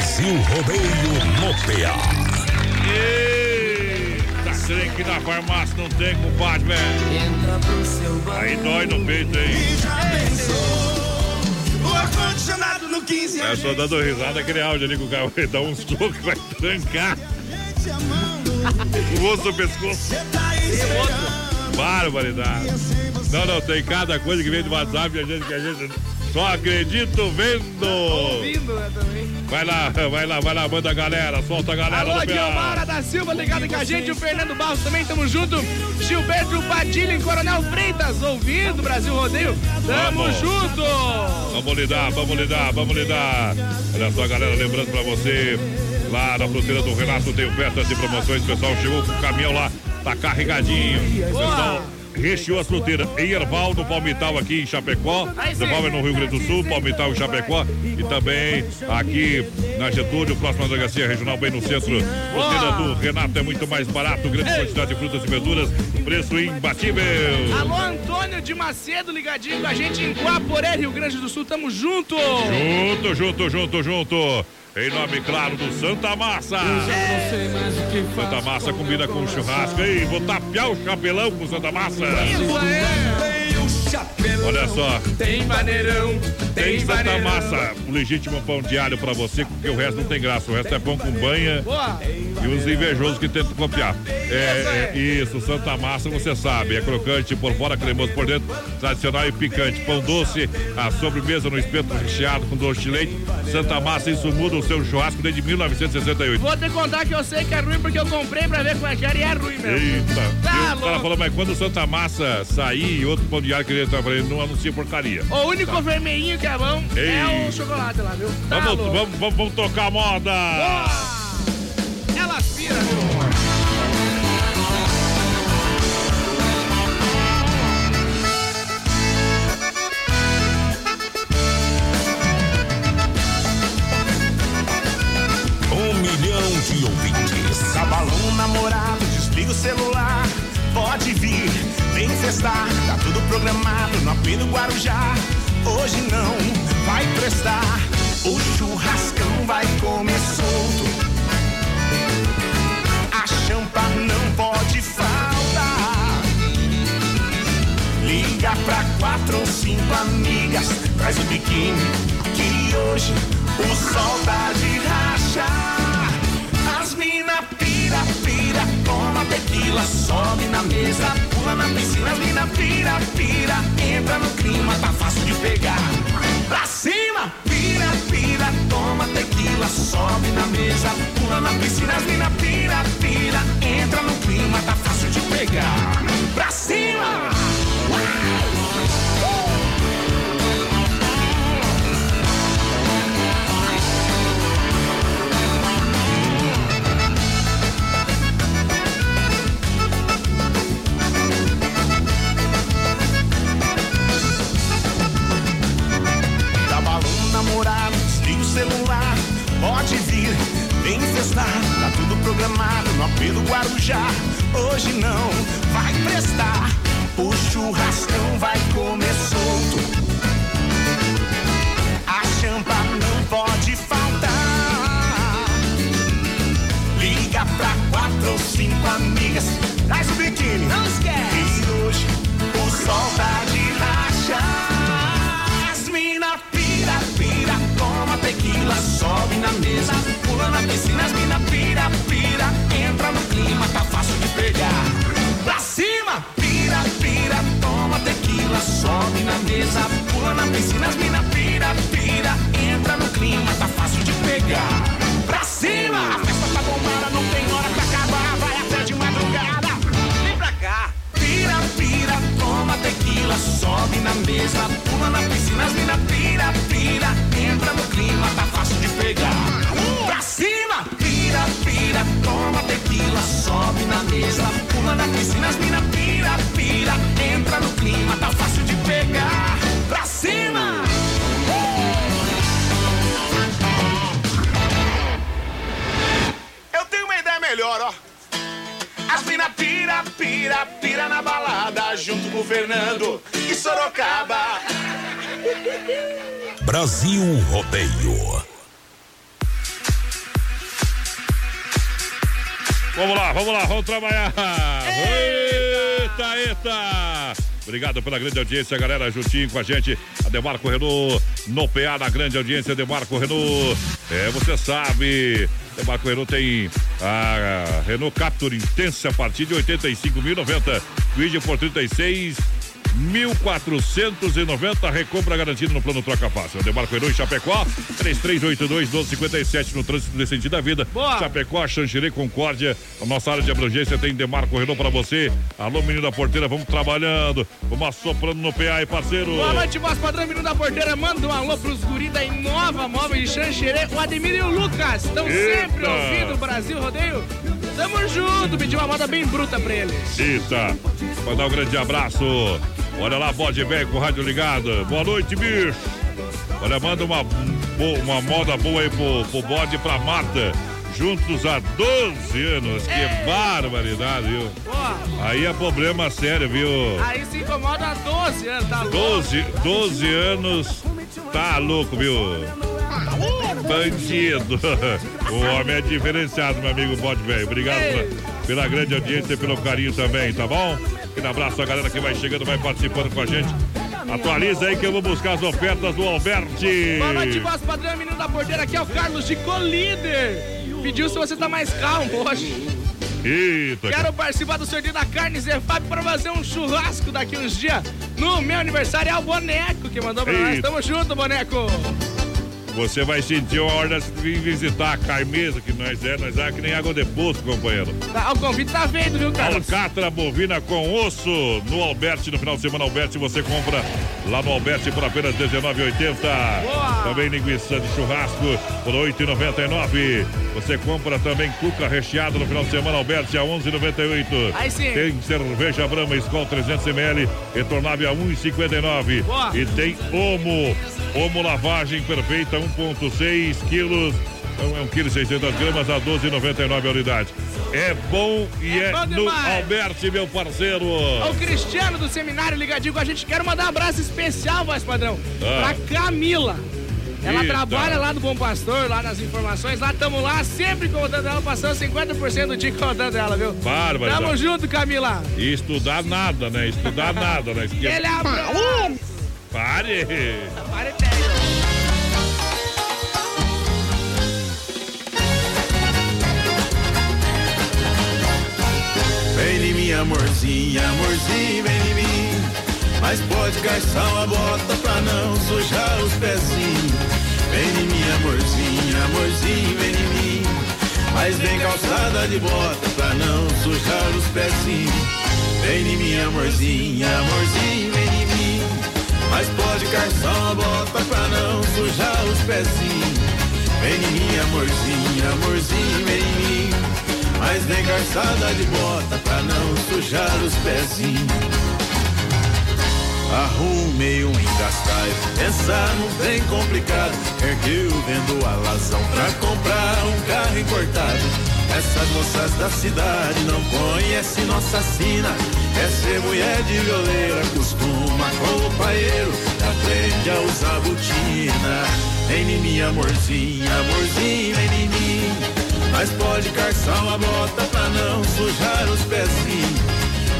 Brasil Rodeio no PA. Eita, trem que na farmácia não tem, compadre, velho. Aí dói no peito, hein? O ar-condicionado no 15 É só dando risada aquele áudio ali que o cara vai dar soco que vai trancar o osso do pescoço. Barbaridade. Não, não, tem cada coisa que vem do WhatsApp e a gente que a gente só acredito vendo. Ouvindo, né, também. Vai lá, vai lá, vai lá, manda a galera, solta a galera Alô. Guilmara da Silva ligado com a gente, o Fernando Barros também, tamo junto. Gilberto Padilha em Coronel Freitas, ouvindo Brasil Rodeio, tamo Vamos. junto. Vamos lidar, vamos lidar, vamos lidar. Olha só, galera, lembrando pra você, lá na fronteira do Renato tem ofertas e promoções. O pessoal chegou com o caminhão lá, tá carregadinho. Pessoal recheou as fruteiras em Erval, no Palmital aqui em Chapecó. Erval é no Rio Grande do Sul, Palmital em Chapecó. E também aqui na Getúlio, próxima delegacia regional, bem no centro. Fruteira do Renato é muito mais barato, grande quantidade de frutas e verduras, preço imbatível. Alô, Antônio de Macedo ligadinho com a gente em Guaporé, Rio Grande do Sul, tamo junto. Junto, junto, junto, junto. Em nome, claro, do Santa Massa. Santa Massa combina com churrasco. E vou tapear o chapelão com Santa Massa. Isso aí. Olha só. Tem maneirão, Tem tem Santa. Massa, o legítimo pão de alho pra você, porque o resto não tem graça. O resto é pão com banha e os invejosos que tentam copiar. É, é, isso, Santa Massa, você sabe, é crocante por fora, cremoso por dentro, tradicional e picante. Pão doce, a sobremesa no espeto recheado com doce de leite. Santa Massa, isso muda o seu churrasco desde 1968. Vou te contar que eu sei que é ruim porque eu comprei pra ver como é que era e é ruim mesmo. Eita! Tá o cara falou, mas quando o Santa Massa sair e outro pão de alho que ele tá falando, não anuncia porcaria. O único vermelhinho que é bom é Ei. o chocolate lá, viu? Tá Vamos, louco. vamos, vamos, vamos tocar a moda! Ela aspira. Um milhão de ouvintes. Um namorado, desliga o celular. Pode vir, vem festar. Tá tudo programado no AP do Guarujá. Hoje não vai prestar. O churrascão vai comer solto. A champa não pode faltar. Liga pra quatro ou cinco amigas. Traz o biquíni que hoje o sol tá de racha. As mina pira, toma tequila, sobe na mesa, pula na piscina, mina, pira, pira, entra no clima, tá fácil de pegar. Pra cima, pira, pira, toma tequila, sobe na mesa, pula na piscina, mina, pira, pira, entra no clima, tá fácil de pegar. Pra cima! Desliga o celular, pode vir, vem festar, tá tudo programado no AP do Guarujá. Hoje não vai prestar, o churrascão na mesa, pula na piscina, as mina pira, pira, entra no clima, tá fácil de pegar. Pra cima, a festa tá bombada, não tem hora pra acabar, vai até de madrugada. Vem pra cá. Pira, pira, toma tequila, sobe na mesa, pula na piscina, as mina pira, pira, entra no clima, tá fácil de pegar. Pra cima, toma tequila, sobe na mesa, pula na piscina, as mina pira, pira, entra no clima, tá fácil de pegar. Pra cima! Eu tenho uma ideia melhor, ó. As mina pira, pira, pira na balada, junto com o Fernando e Sorocaba. Brasil Rodeio. Vamos lá, vamos lá, vamos trabalhar. Eita, eita. Obrigado pela grande audiência, galera, juntinho com a gente. A Demarco Renault no PA, na grande audiência, Demarco Renault. É, você sabe, Demarco Renault tem a Renault Captur Intensa a partir de 85.090. Vídeo por 36 1490, recompra garantida no plano Troca Fácil. Demarco Herói Chapecó, 3382-1257 no trânsito de sentido da vida. Boa. Chapecó, Xanxerê, Concórdia. A nossa área de abrangência tem Demarco Renault para você. Alô, menino da porteira, vamos trabalhando. Vamos assoprando no PA parceiro. Boa noite, voz padrão, menino da porteira. Manda um alô pros guri da Inova Móvel de Xanxerê, o Ademir e o Lucas. Estão sempre ouvindo o Brasil Rodeio. Tamo junto, pedi uma moda bem bruta pra eles. Eita, mandar um grande abraço. Olha lá, bode velho com o rádio ligado. Boa noite, bicho. Olha, manda uma, uma moda boa aí pro, pro bode pra Marta. Juntos há 12 anos. Que barbaridade, viu? Boa. Aí é problema sério, viu? Aí se incomoda há 12 anos, tá louco? 12, 12 anos. Tá louco, viu? Bandido. O homem é diferenciado, meu amigo Bode Velho. Obrigado pela, pela grande audiência e pelo carinho também, tá bom? Um abraço a galera que vai chegando, vai participando com a gente. Atualiza aí que eu vou buscar as ofertas do Alberti. Boa noite, voz padrão, menino da porteira. Aqui é o Carlos de Colíder. Pediu se você tá mais calmo hoje. Eita. Quero participar do sorteio da carne Zé Fábio pra fazer um churrasco daqui uns dias. No meu aniversário é o Boneco que mandou pra nós. Eita. Tamo junto, Boneco. Você vai sentir uma hora de vir visitar a Carmesa, que nós é, nós é que nem água de poço, companheiro. Tá, o convite tá vendo, viu, Carlos? Alcatra bovina com osso no Alberti. No final de semana, Alberti, você compra lá no Alberti por apenas R$19,80. Também linguiça de churrasco por R$8,99. Você compra também cuca recheada no final de semana, Alberti, a R$11,98. Aí sim. Tem cerveja Brahma Skol 300ml, retornável a R$1,59. Boa. E tem Omo, Omo lavagem perfeita, 1,6 quilos. Então é 1 kg 600 gramas a 12,99 a unidade. É bom e é, É bom no. Alberti, meu parceiro. O Cristiano do seminário ligadinho com a gente. Quero mandar um abraço especial, voz padrão, Ah. pra Camila. Ela Eita. trabalha lá do Bom Pastor, lá nas informações. Lá tamo lá, sempre contando ela, passando 50% do dia contando ela, viu? Bárbara. Tamo junto, Camila. E estudar nada, né? Estudar nada, né? Esque- Ele é a... Pare! Pare, pega. Vem em mim, amorzinho, vem em mim. Mas pode calçar uma bota pra não sujar os pezinhos. Vem em mim, amorzinho, amorzinho, vem em mim. Mas vem calçada de bota pra não sujar os pezinhos. Vem em mim, amorzinho, amorzinho, vem em mim. Mas pode calçar uma bota pra não sujar os pezinhos. Vem em mim, amorzinho, amorzinho, vem em mim. Mas vem calçada de bota pra não sujar os pezinhos. Arrumei um engastalho, pensar não tem complicado. Ergueu vendo a lazão pra comprar um carro importado. Essas moças da cidade não conhecem nossa sina. É ser mulher de violeira, costuma com o paeiro, aprende a usar botina. Vem em mim, amorzinho, amorzinho, vem em mim. Mas pode calçar uma bota pra não sujar os pezinhos.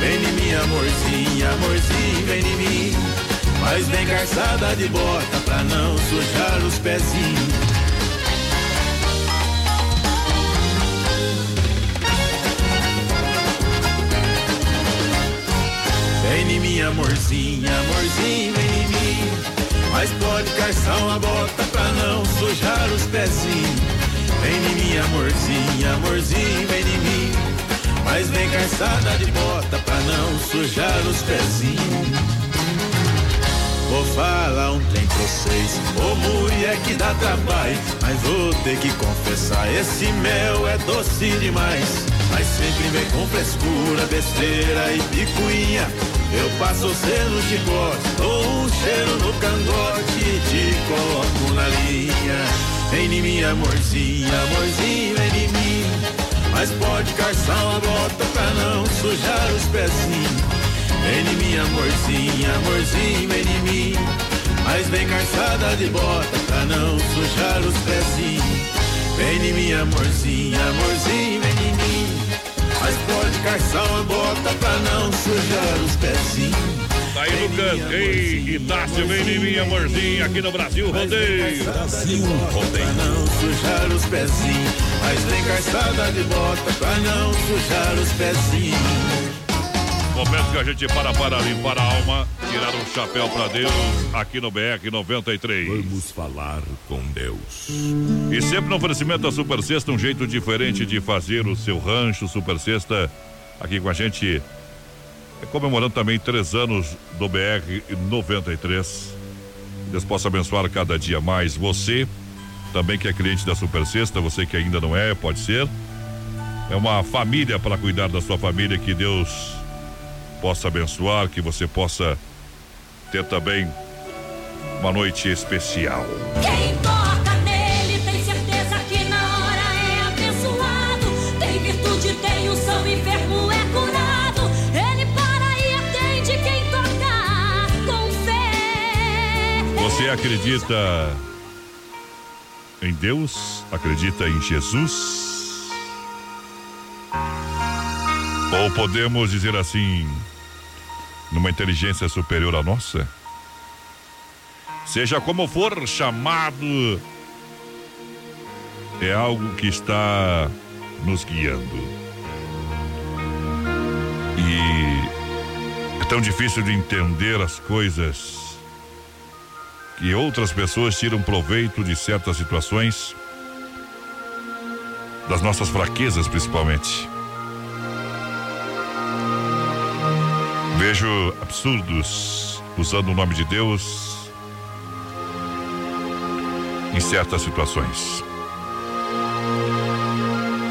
Vem em mim, amorzinho, amorzinho, vem em mim. Mas vem calçada de bota pra não sujar os pezinhos. Vem em mim, amorzinho, amorzinho, vem em mim. Mas pode calçar uma bota pra não sujar os pezinhos. Vem em mim, amorzinho, amorzinho, vem em mim. Mas vem calçada de bota pra não sujar os pezinhos. Vou falar um trem pra vocês, ô mulher que dá trabalho. Mas vou ter que confessar, esse mel é doce demais. Mas sempre vem com frescura, besteira e picuinha. Eu passo você no chicote, dou um cheiro no cangote te coloco na linha. Em mim, amorzinho, vem em mim. Mas pode calçar uma bota pra não sujar os pezinhos. Em mim, amorzinho, vem em mim. Mas vem calçada de bota pra não sujar os pezinhos. Vem em mim, amorzinho, amorzinho, vem em mim. Mas pode calçar uma bota pra não sujar os pezinhos. Tá aí Lucas, ei, Itácio, vem em mim, amorzinho, aqui no Brasil Rodeio. Brasil Rodeio. Pra não sujar os pezinhos. Mas vem calçada de bota pra não sujar os pezinhos. Momento que a gente para para limpar a alma, tirar um chapéu pra Deus, aqui no BR 93. Vamos falar com Deus. E sempre no oferecimento da Super Sexta, um jeito diferente de fazer o seu rancho. Super Sexta, aqui com a gente, é comemorando também três anos do BR 93. Deus possa abençoar cada dia mais você, também que é cliente da Super Sexta, você que ainda não é, pode ser. É uma família para cuidar da sua família, que Deus possa abençoar, que você possa ter também uma noite especial. Quem toca nele tem certeza que na hora é abençoado. Tem virtude, tem unção, enfermo é curado. Ele para e atende quem toca com fé. Você acredita em Deus? Acredita em Jesus? Ou podemos dizer assim, numa inteligência superior à nossa? Seja como for chamado, é algo que está nos guiando. E é tão difícil de entender as coisas que outras pessoas tiram proveito de certas situações, das nossas fraquezas principalmente. Vejo absurdos usando o nome de Deus em certas situações.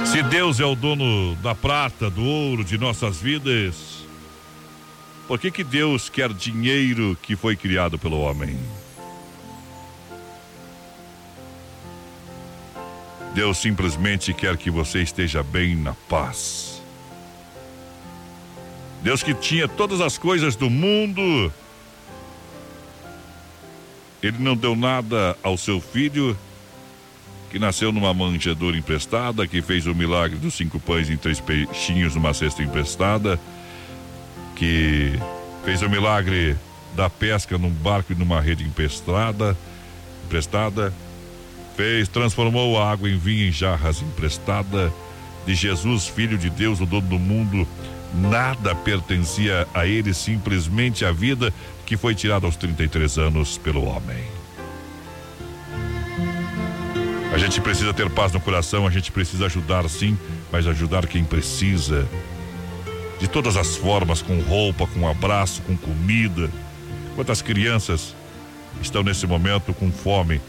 Se Deus é o dono da prata, do ouro de nossas vidas, por que que Deus quer dinheiro que foi criado pelo homem? Deus simplesmente quer que você esteja bem na paz. Deus que tinha todas as coisas do mundo, Ele não deu nada ao seu filho, que nasceu numa manjedoura emprestada, que fez o milagre dos cinco pães e três peixinhos numa cesta emprestada, que fez o milagre da pesca num barco e numa rede emprestada, emprestada, fez, transformou a água em vinho em jarras emprestada, de Jesus, filho de Deus, o dono do mundo, Nada pertencia a ele, simplesmente a vida que foi tirada aos 33 anos pelo homem. A gente precisa ter paz no coração, a gente precisa ajudar sim, mas ajudar quem precisa. De todas as formas, com roupa, com abraço, com comida. Quantas crianças estão nesse momento com fome?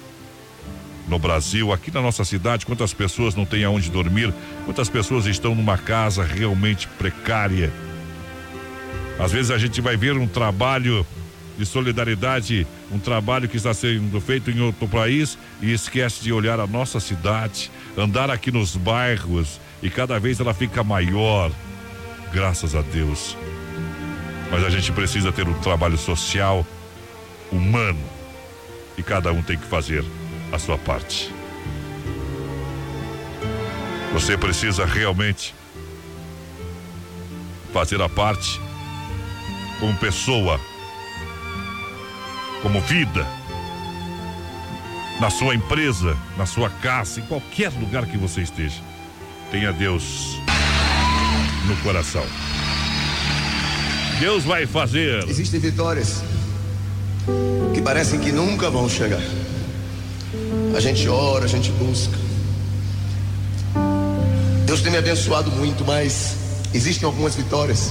No Brasil, aqui na nossa cidade, quantas pessoas não têm aonde dormir? Quantas pessoas estão numa casa realmente precária? Às vezes a gente vai ver um trabalho de solidariedade, um trabalho que está sendo feito em outro país e esquece de olhar a nossa cidade, andar aqui nos bairros e cada vez ela fica maior. Graças a Deus. Mas a gente precisa ter um trabalho social, humano, e cada um tem que fazer a sua parte. Você precisa realmente fazer a parte como pessoa como vida, na sua empresa, na sua casa, em qualquer lugar que você esteja. Tenha Deus no coração. Deus vai fazer. Existem vitórias que parecem que nunca vão chegar. A gente ora, a gente busca. Deus tem me abençoado muito, mas existem algumas vitórias.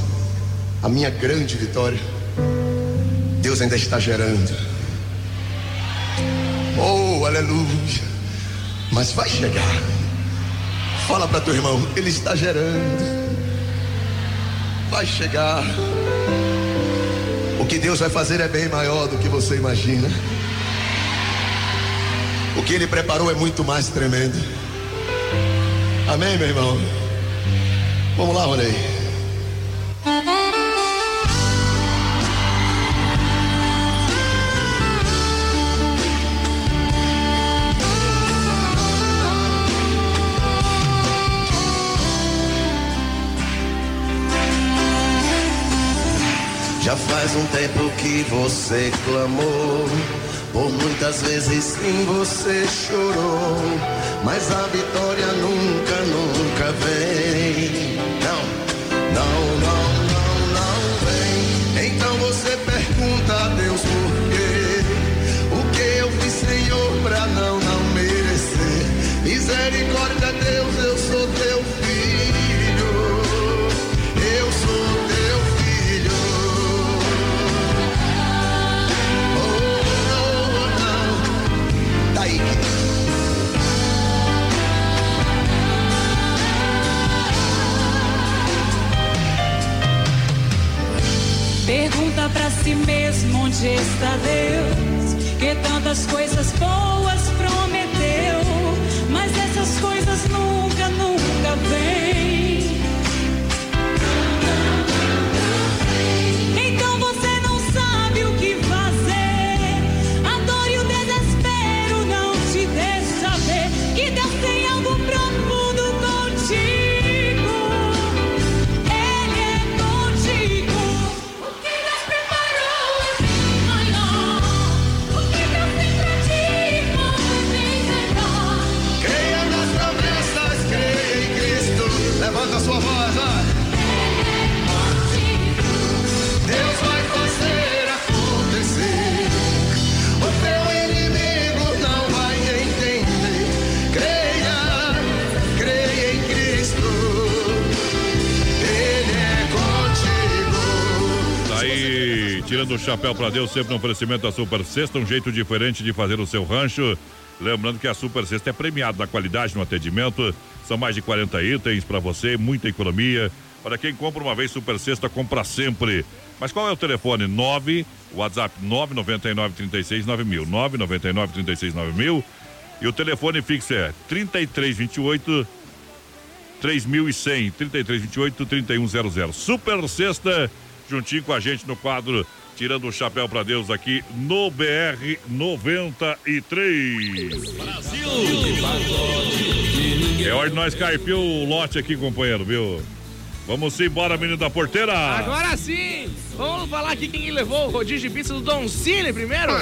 A minha grande vitória Deus ainda está gerando. Oh, aleluia. Mas vai chegar. Fala para teu irmão, ele está gerando. Vai chegar. O que Deus vai fazer é bem maior do que você imagina. O que ele preparou é muito mais tremendo. Amém, meu irmão? Vamos lá, Ronei. Já faz um tempo que você clamou, por muitas vezes sim você chorou, mas a vitória nunca, nunca vem. Si mesmo onde está Deus, que tantas coisas boas tirando o chapéu pra Deus, sempre no oferecimento da Super Sexta, um jeito diferente de fazer o seu rancho. Lembrando que a Super Sexta é premiada na qualidade no atendimento. São mais de 40 itens para você, muita economia. Para quem compra uma vez Super Sexta, compra sempre. Mas qual é o telefone? 9, WhatsApp 999 36 9000. 999 36 9000. E o telefone fixo é 3328 3100. 3328 3100. Super Sexta, juntinho com a gente no quadro Tirando o chapéu pra Deus aqui no BR 93. É hora de nós carpir o lote aqui, companheiro, viu? Vamos embora, menino da porteira. Agora sim! Vamos falar aqui quem levou o rodízio de pizza do Don Cine primeiro?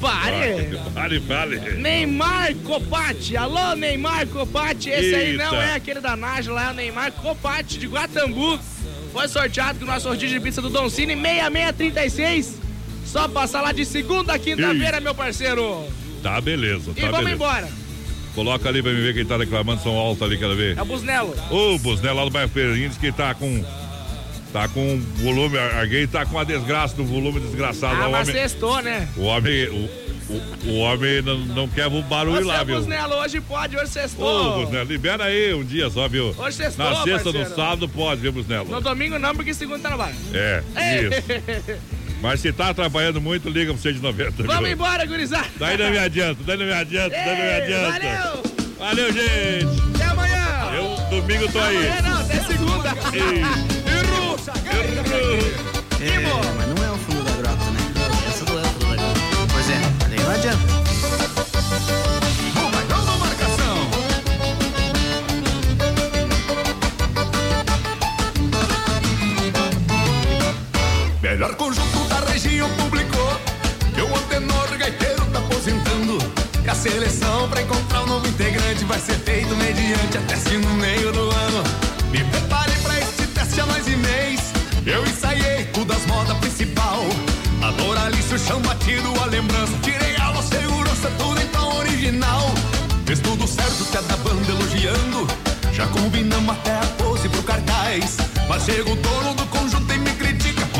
pare! Pare, pare. Neymar Copati. Alô, Neymar Copati. Esse aí não Eita. é aquele da Nájila, é o Neymar Copati de Guatambu. Foi sorteado com o nosso rodízio de pizza do Don Cine 6636. Só passar lá de segunda a quinta-feira, meu parceiro. Tá, beleza. E Tá, vamos beleza. embora. Coloca ali pra me ver quem tá reclamando som alto ali, quero ver. É o Busnelo. Ô, Busnel lá do bairro Ferreirinha diz que tá com. Tá com volume. Alguém tá com a desgraça do volume desgraçado. Ah, o mas homem, sextou, né? o homem. O, o, o homem não, não quer o barulho Ô, lá, viu? Busnelo, hoje pode, hoje Ô, sextou. Busnelo, libera aí um dia só, viu? Hoje sextou, Na sexta, no parceiro. sábado pode, viu, Busnelo? No domingo não, porque segunda trabalho. É, isso. Mas se tá trabalhando muito, liga pro 190. Vamos viu? embora, gurizada. Daí não me adianta, daí não me adianta, daí não me Ei, adianta. valeu. Valeu, gente. Até amanhã. Eu domingo tô aí. Amanhã não, até segunda. Errou. É, não é Melhor conjunto da região publicou que o antenor gaiteiro tá aposentando. E a seleção pra encontrar um novo integrante vai ser feito mediante a teste no meio do ano. Me preparei pra este teste há mais de mês. Eu ensaiei tudo as modas principal. A Doralice, o chão batido, a lembrança. Tirei a segurança, tudo tom original. Fez tudo certo, cada banda elogiando. Já combinamos até a pose pro cartaz. Mas chega o dono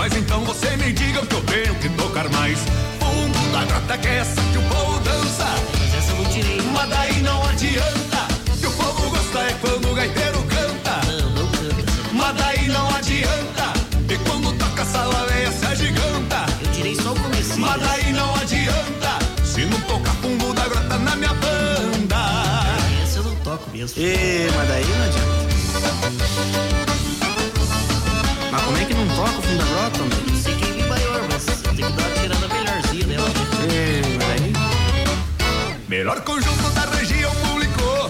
Mas então você me diga o que eu tenho que tocar mais. Fundo da grota que é essa que o povo dança. Mas essa eu não tirei. Mas daí não adianta. Que o povo gosta é quando o gaiteiro canta. Mas daí não adianta. E quando toca essa laveia se agiganta. Eu tirei só o começo. Mas daí não adianta. Se não tocar fundo da grota na minha banda. Essa eu não toco mesmo. Ê, mas daí não adianta. Como é que não toca o fundo da grota, homem? Não sei quem é maior, mas tem que dar uma tirada melhorzinha dela. Mas daí... Melhor conjunto da região publicou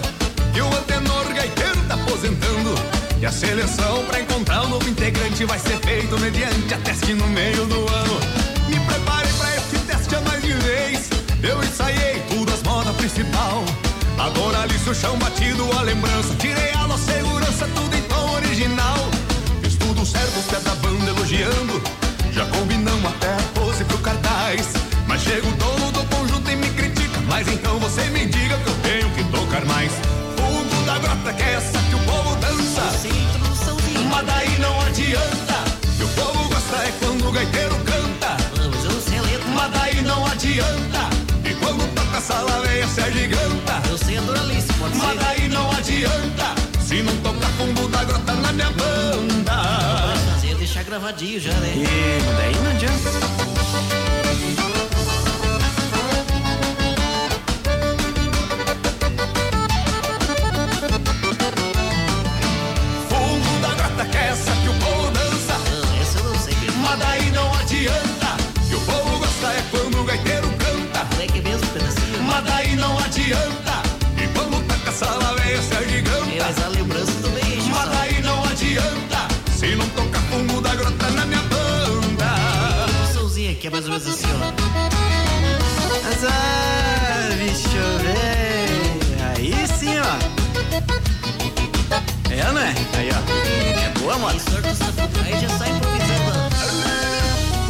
que o antenor gaiteiro tá aposentando. E a seleção pra encontrar um novo integrante vai ser feito mediante a teste no meio do ano. Me preparei pra esse teste há mais de vez. Eu ensaiei tudo as modas principal. Agora ali o chão batido, a lembrança. Tirei a nossa segurança, tudo em tom original. Certo, os pés da banda elogiando. Já combinamos até a pose pro cartaz. Mas chega o dono do conjunto e me critica. Mas então você me diga que eu tenho que tocar mais. Fundo da grota que é essa que o povo dança. Mas daí não adianta. Que o povo gosta é quando o gaiteiro canta. Mas daí não adianta. E quando toca essa laveia se agiganta. Eu sei a Doralice, pode Mas daí não adianta. Se não tocar fundo da grota na minha banda. Fazer, deixar gravadinho já, né? Mas daí não adianta. Aqui é mais ou menos assim, ó. Mas, ah, bicho, velho. Aí sim, ó. É, não é? Aí, ó. É boa, mano. Aí já sai improvisando.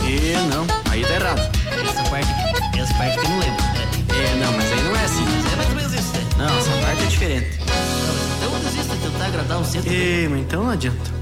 E não, aí tá errado. Essa parte aqui, essa parte aqui eu não lembro. É, não, mas aí não é assim. É mais ou menos isso, né? Não, essa parte é diferente. Não, então eu desisto de tentar agradar o centro. E, mas então não adianta.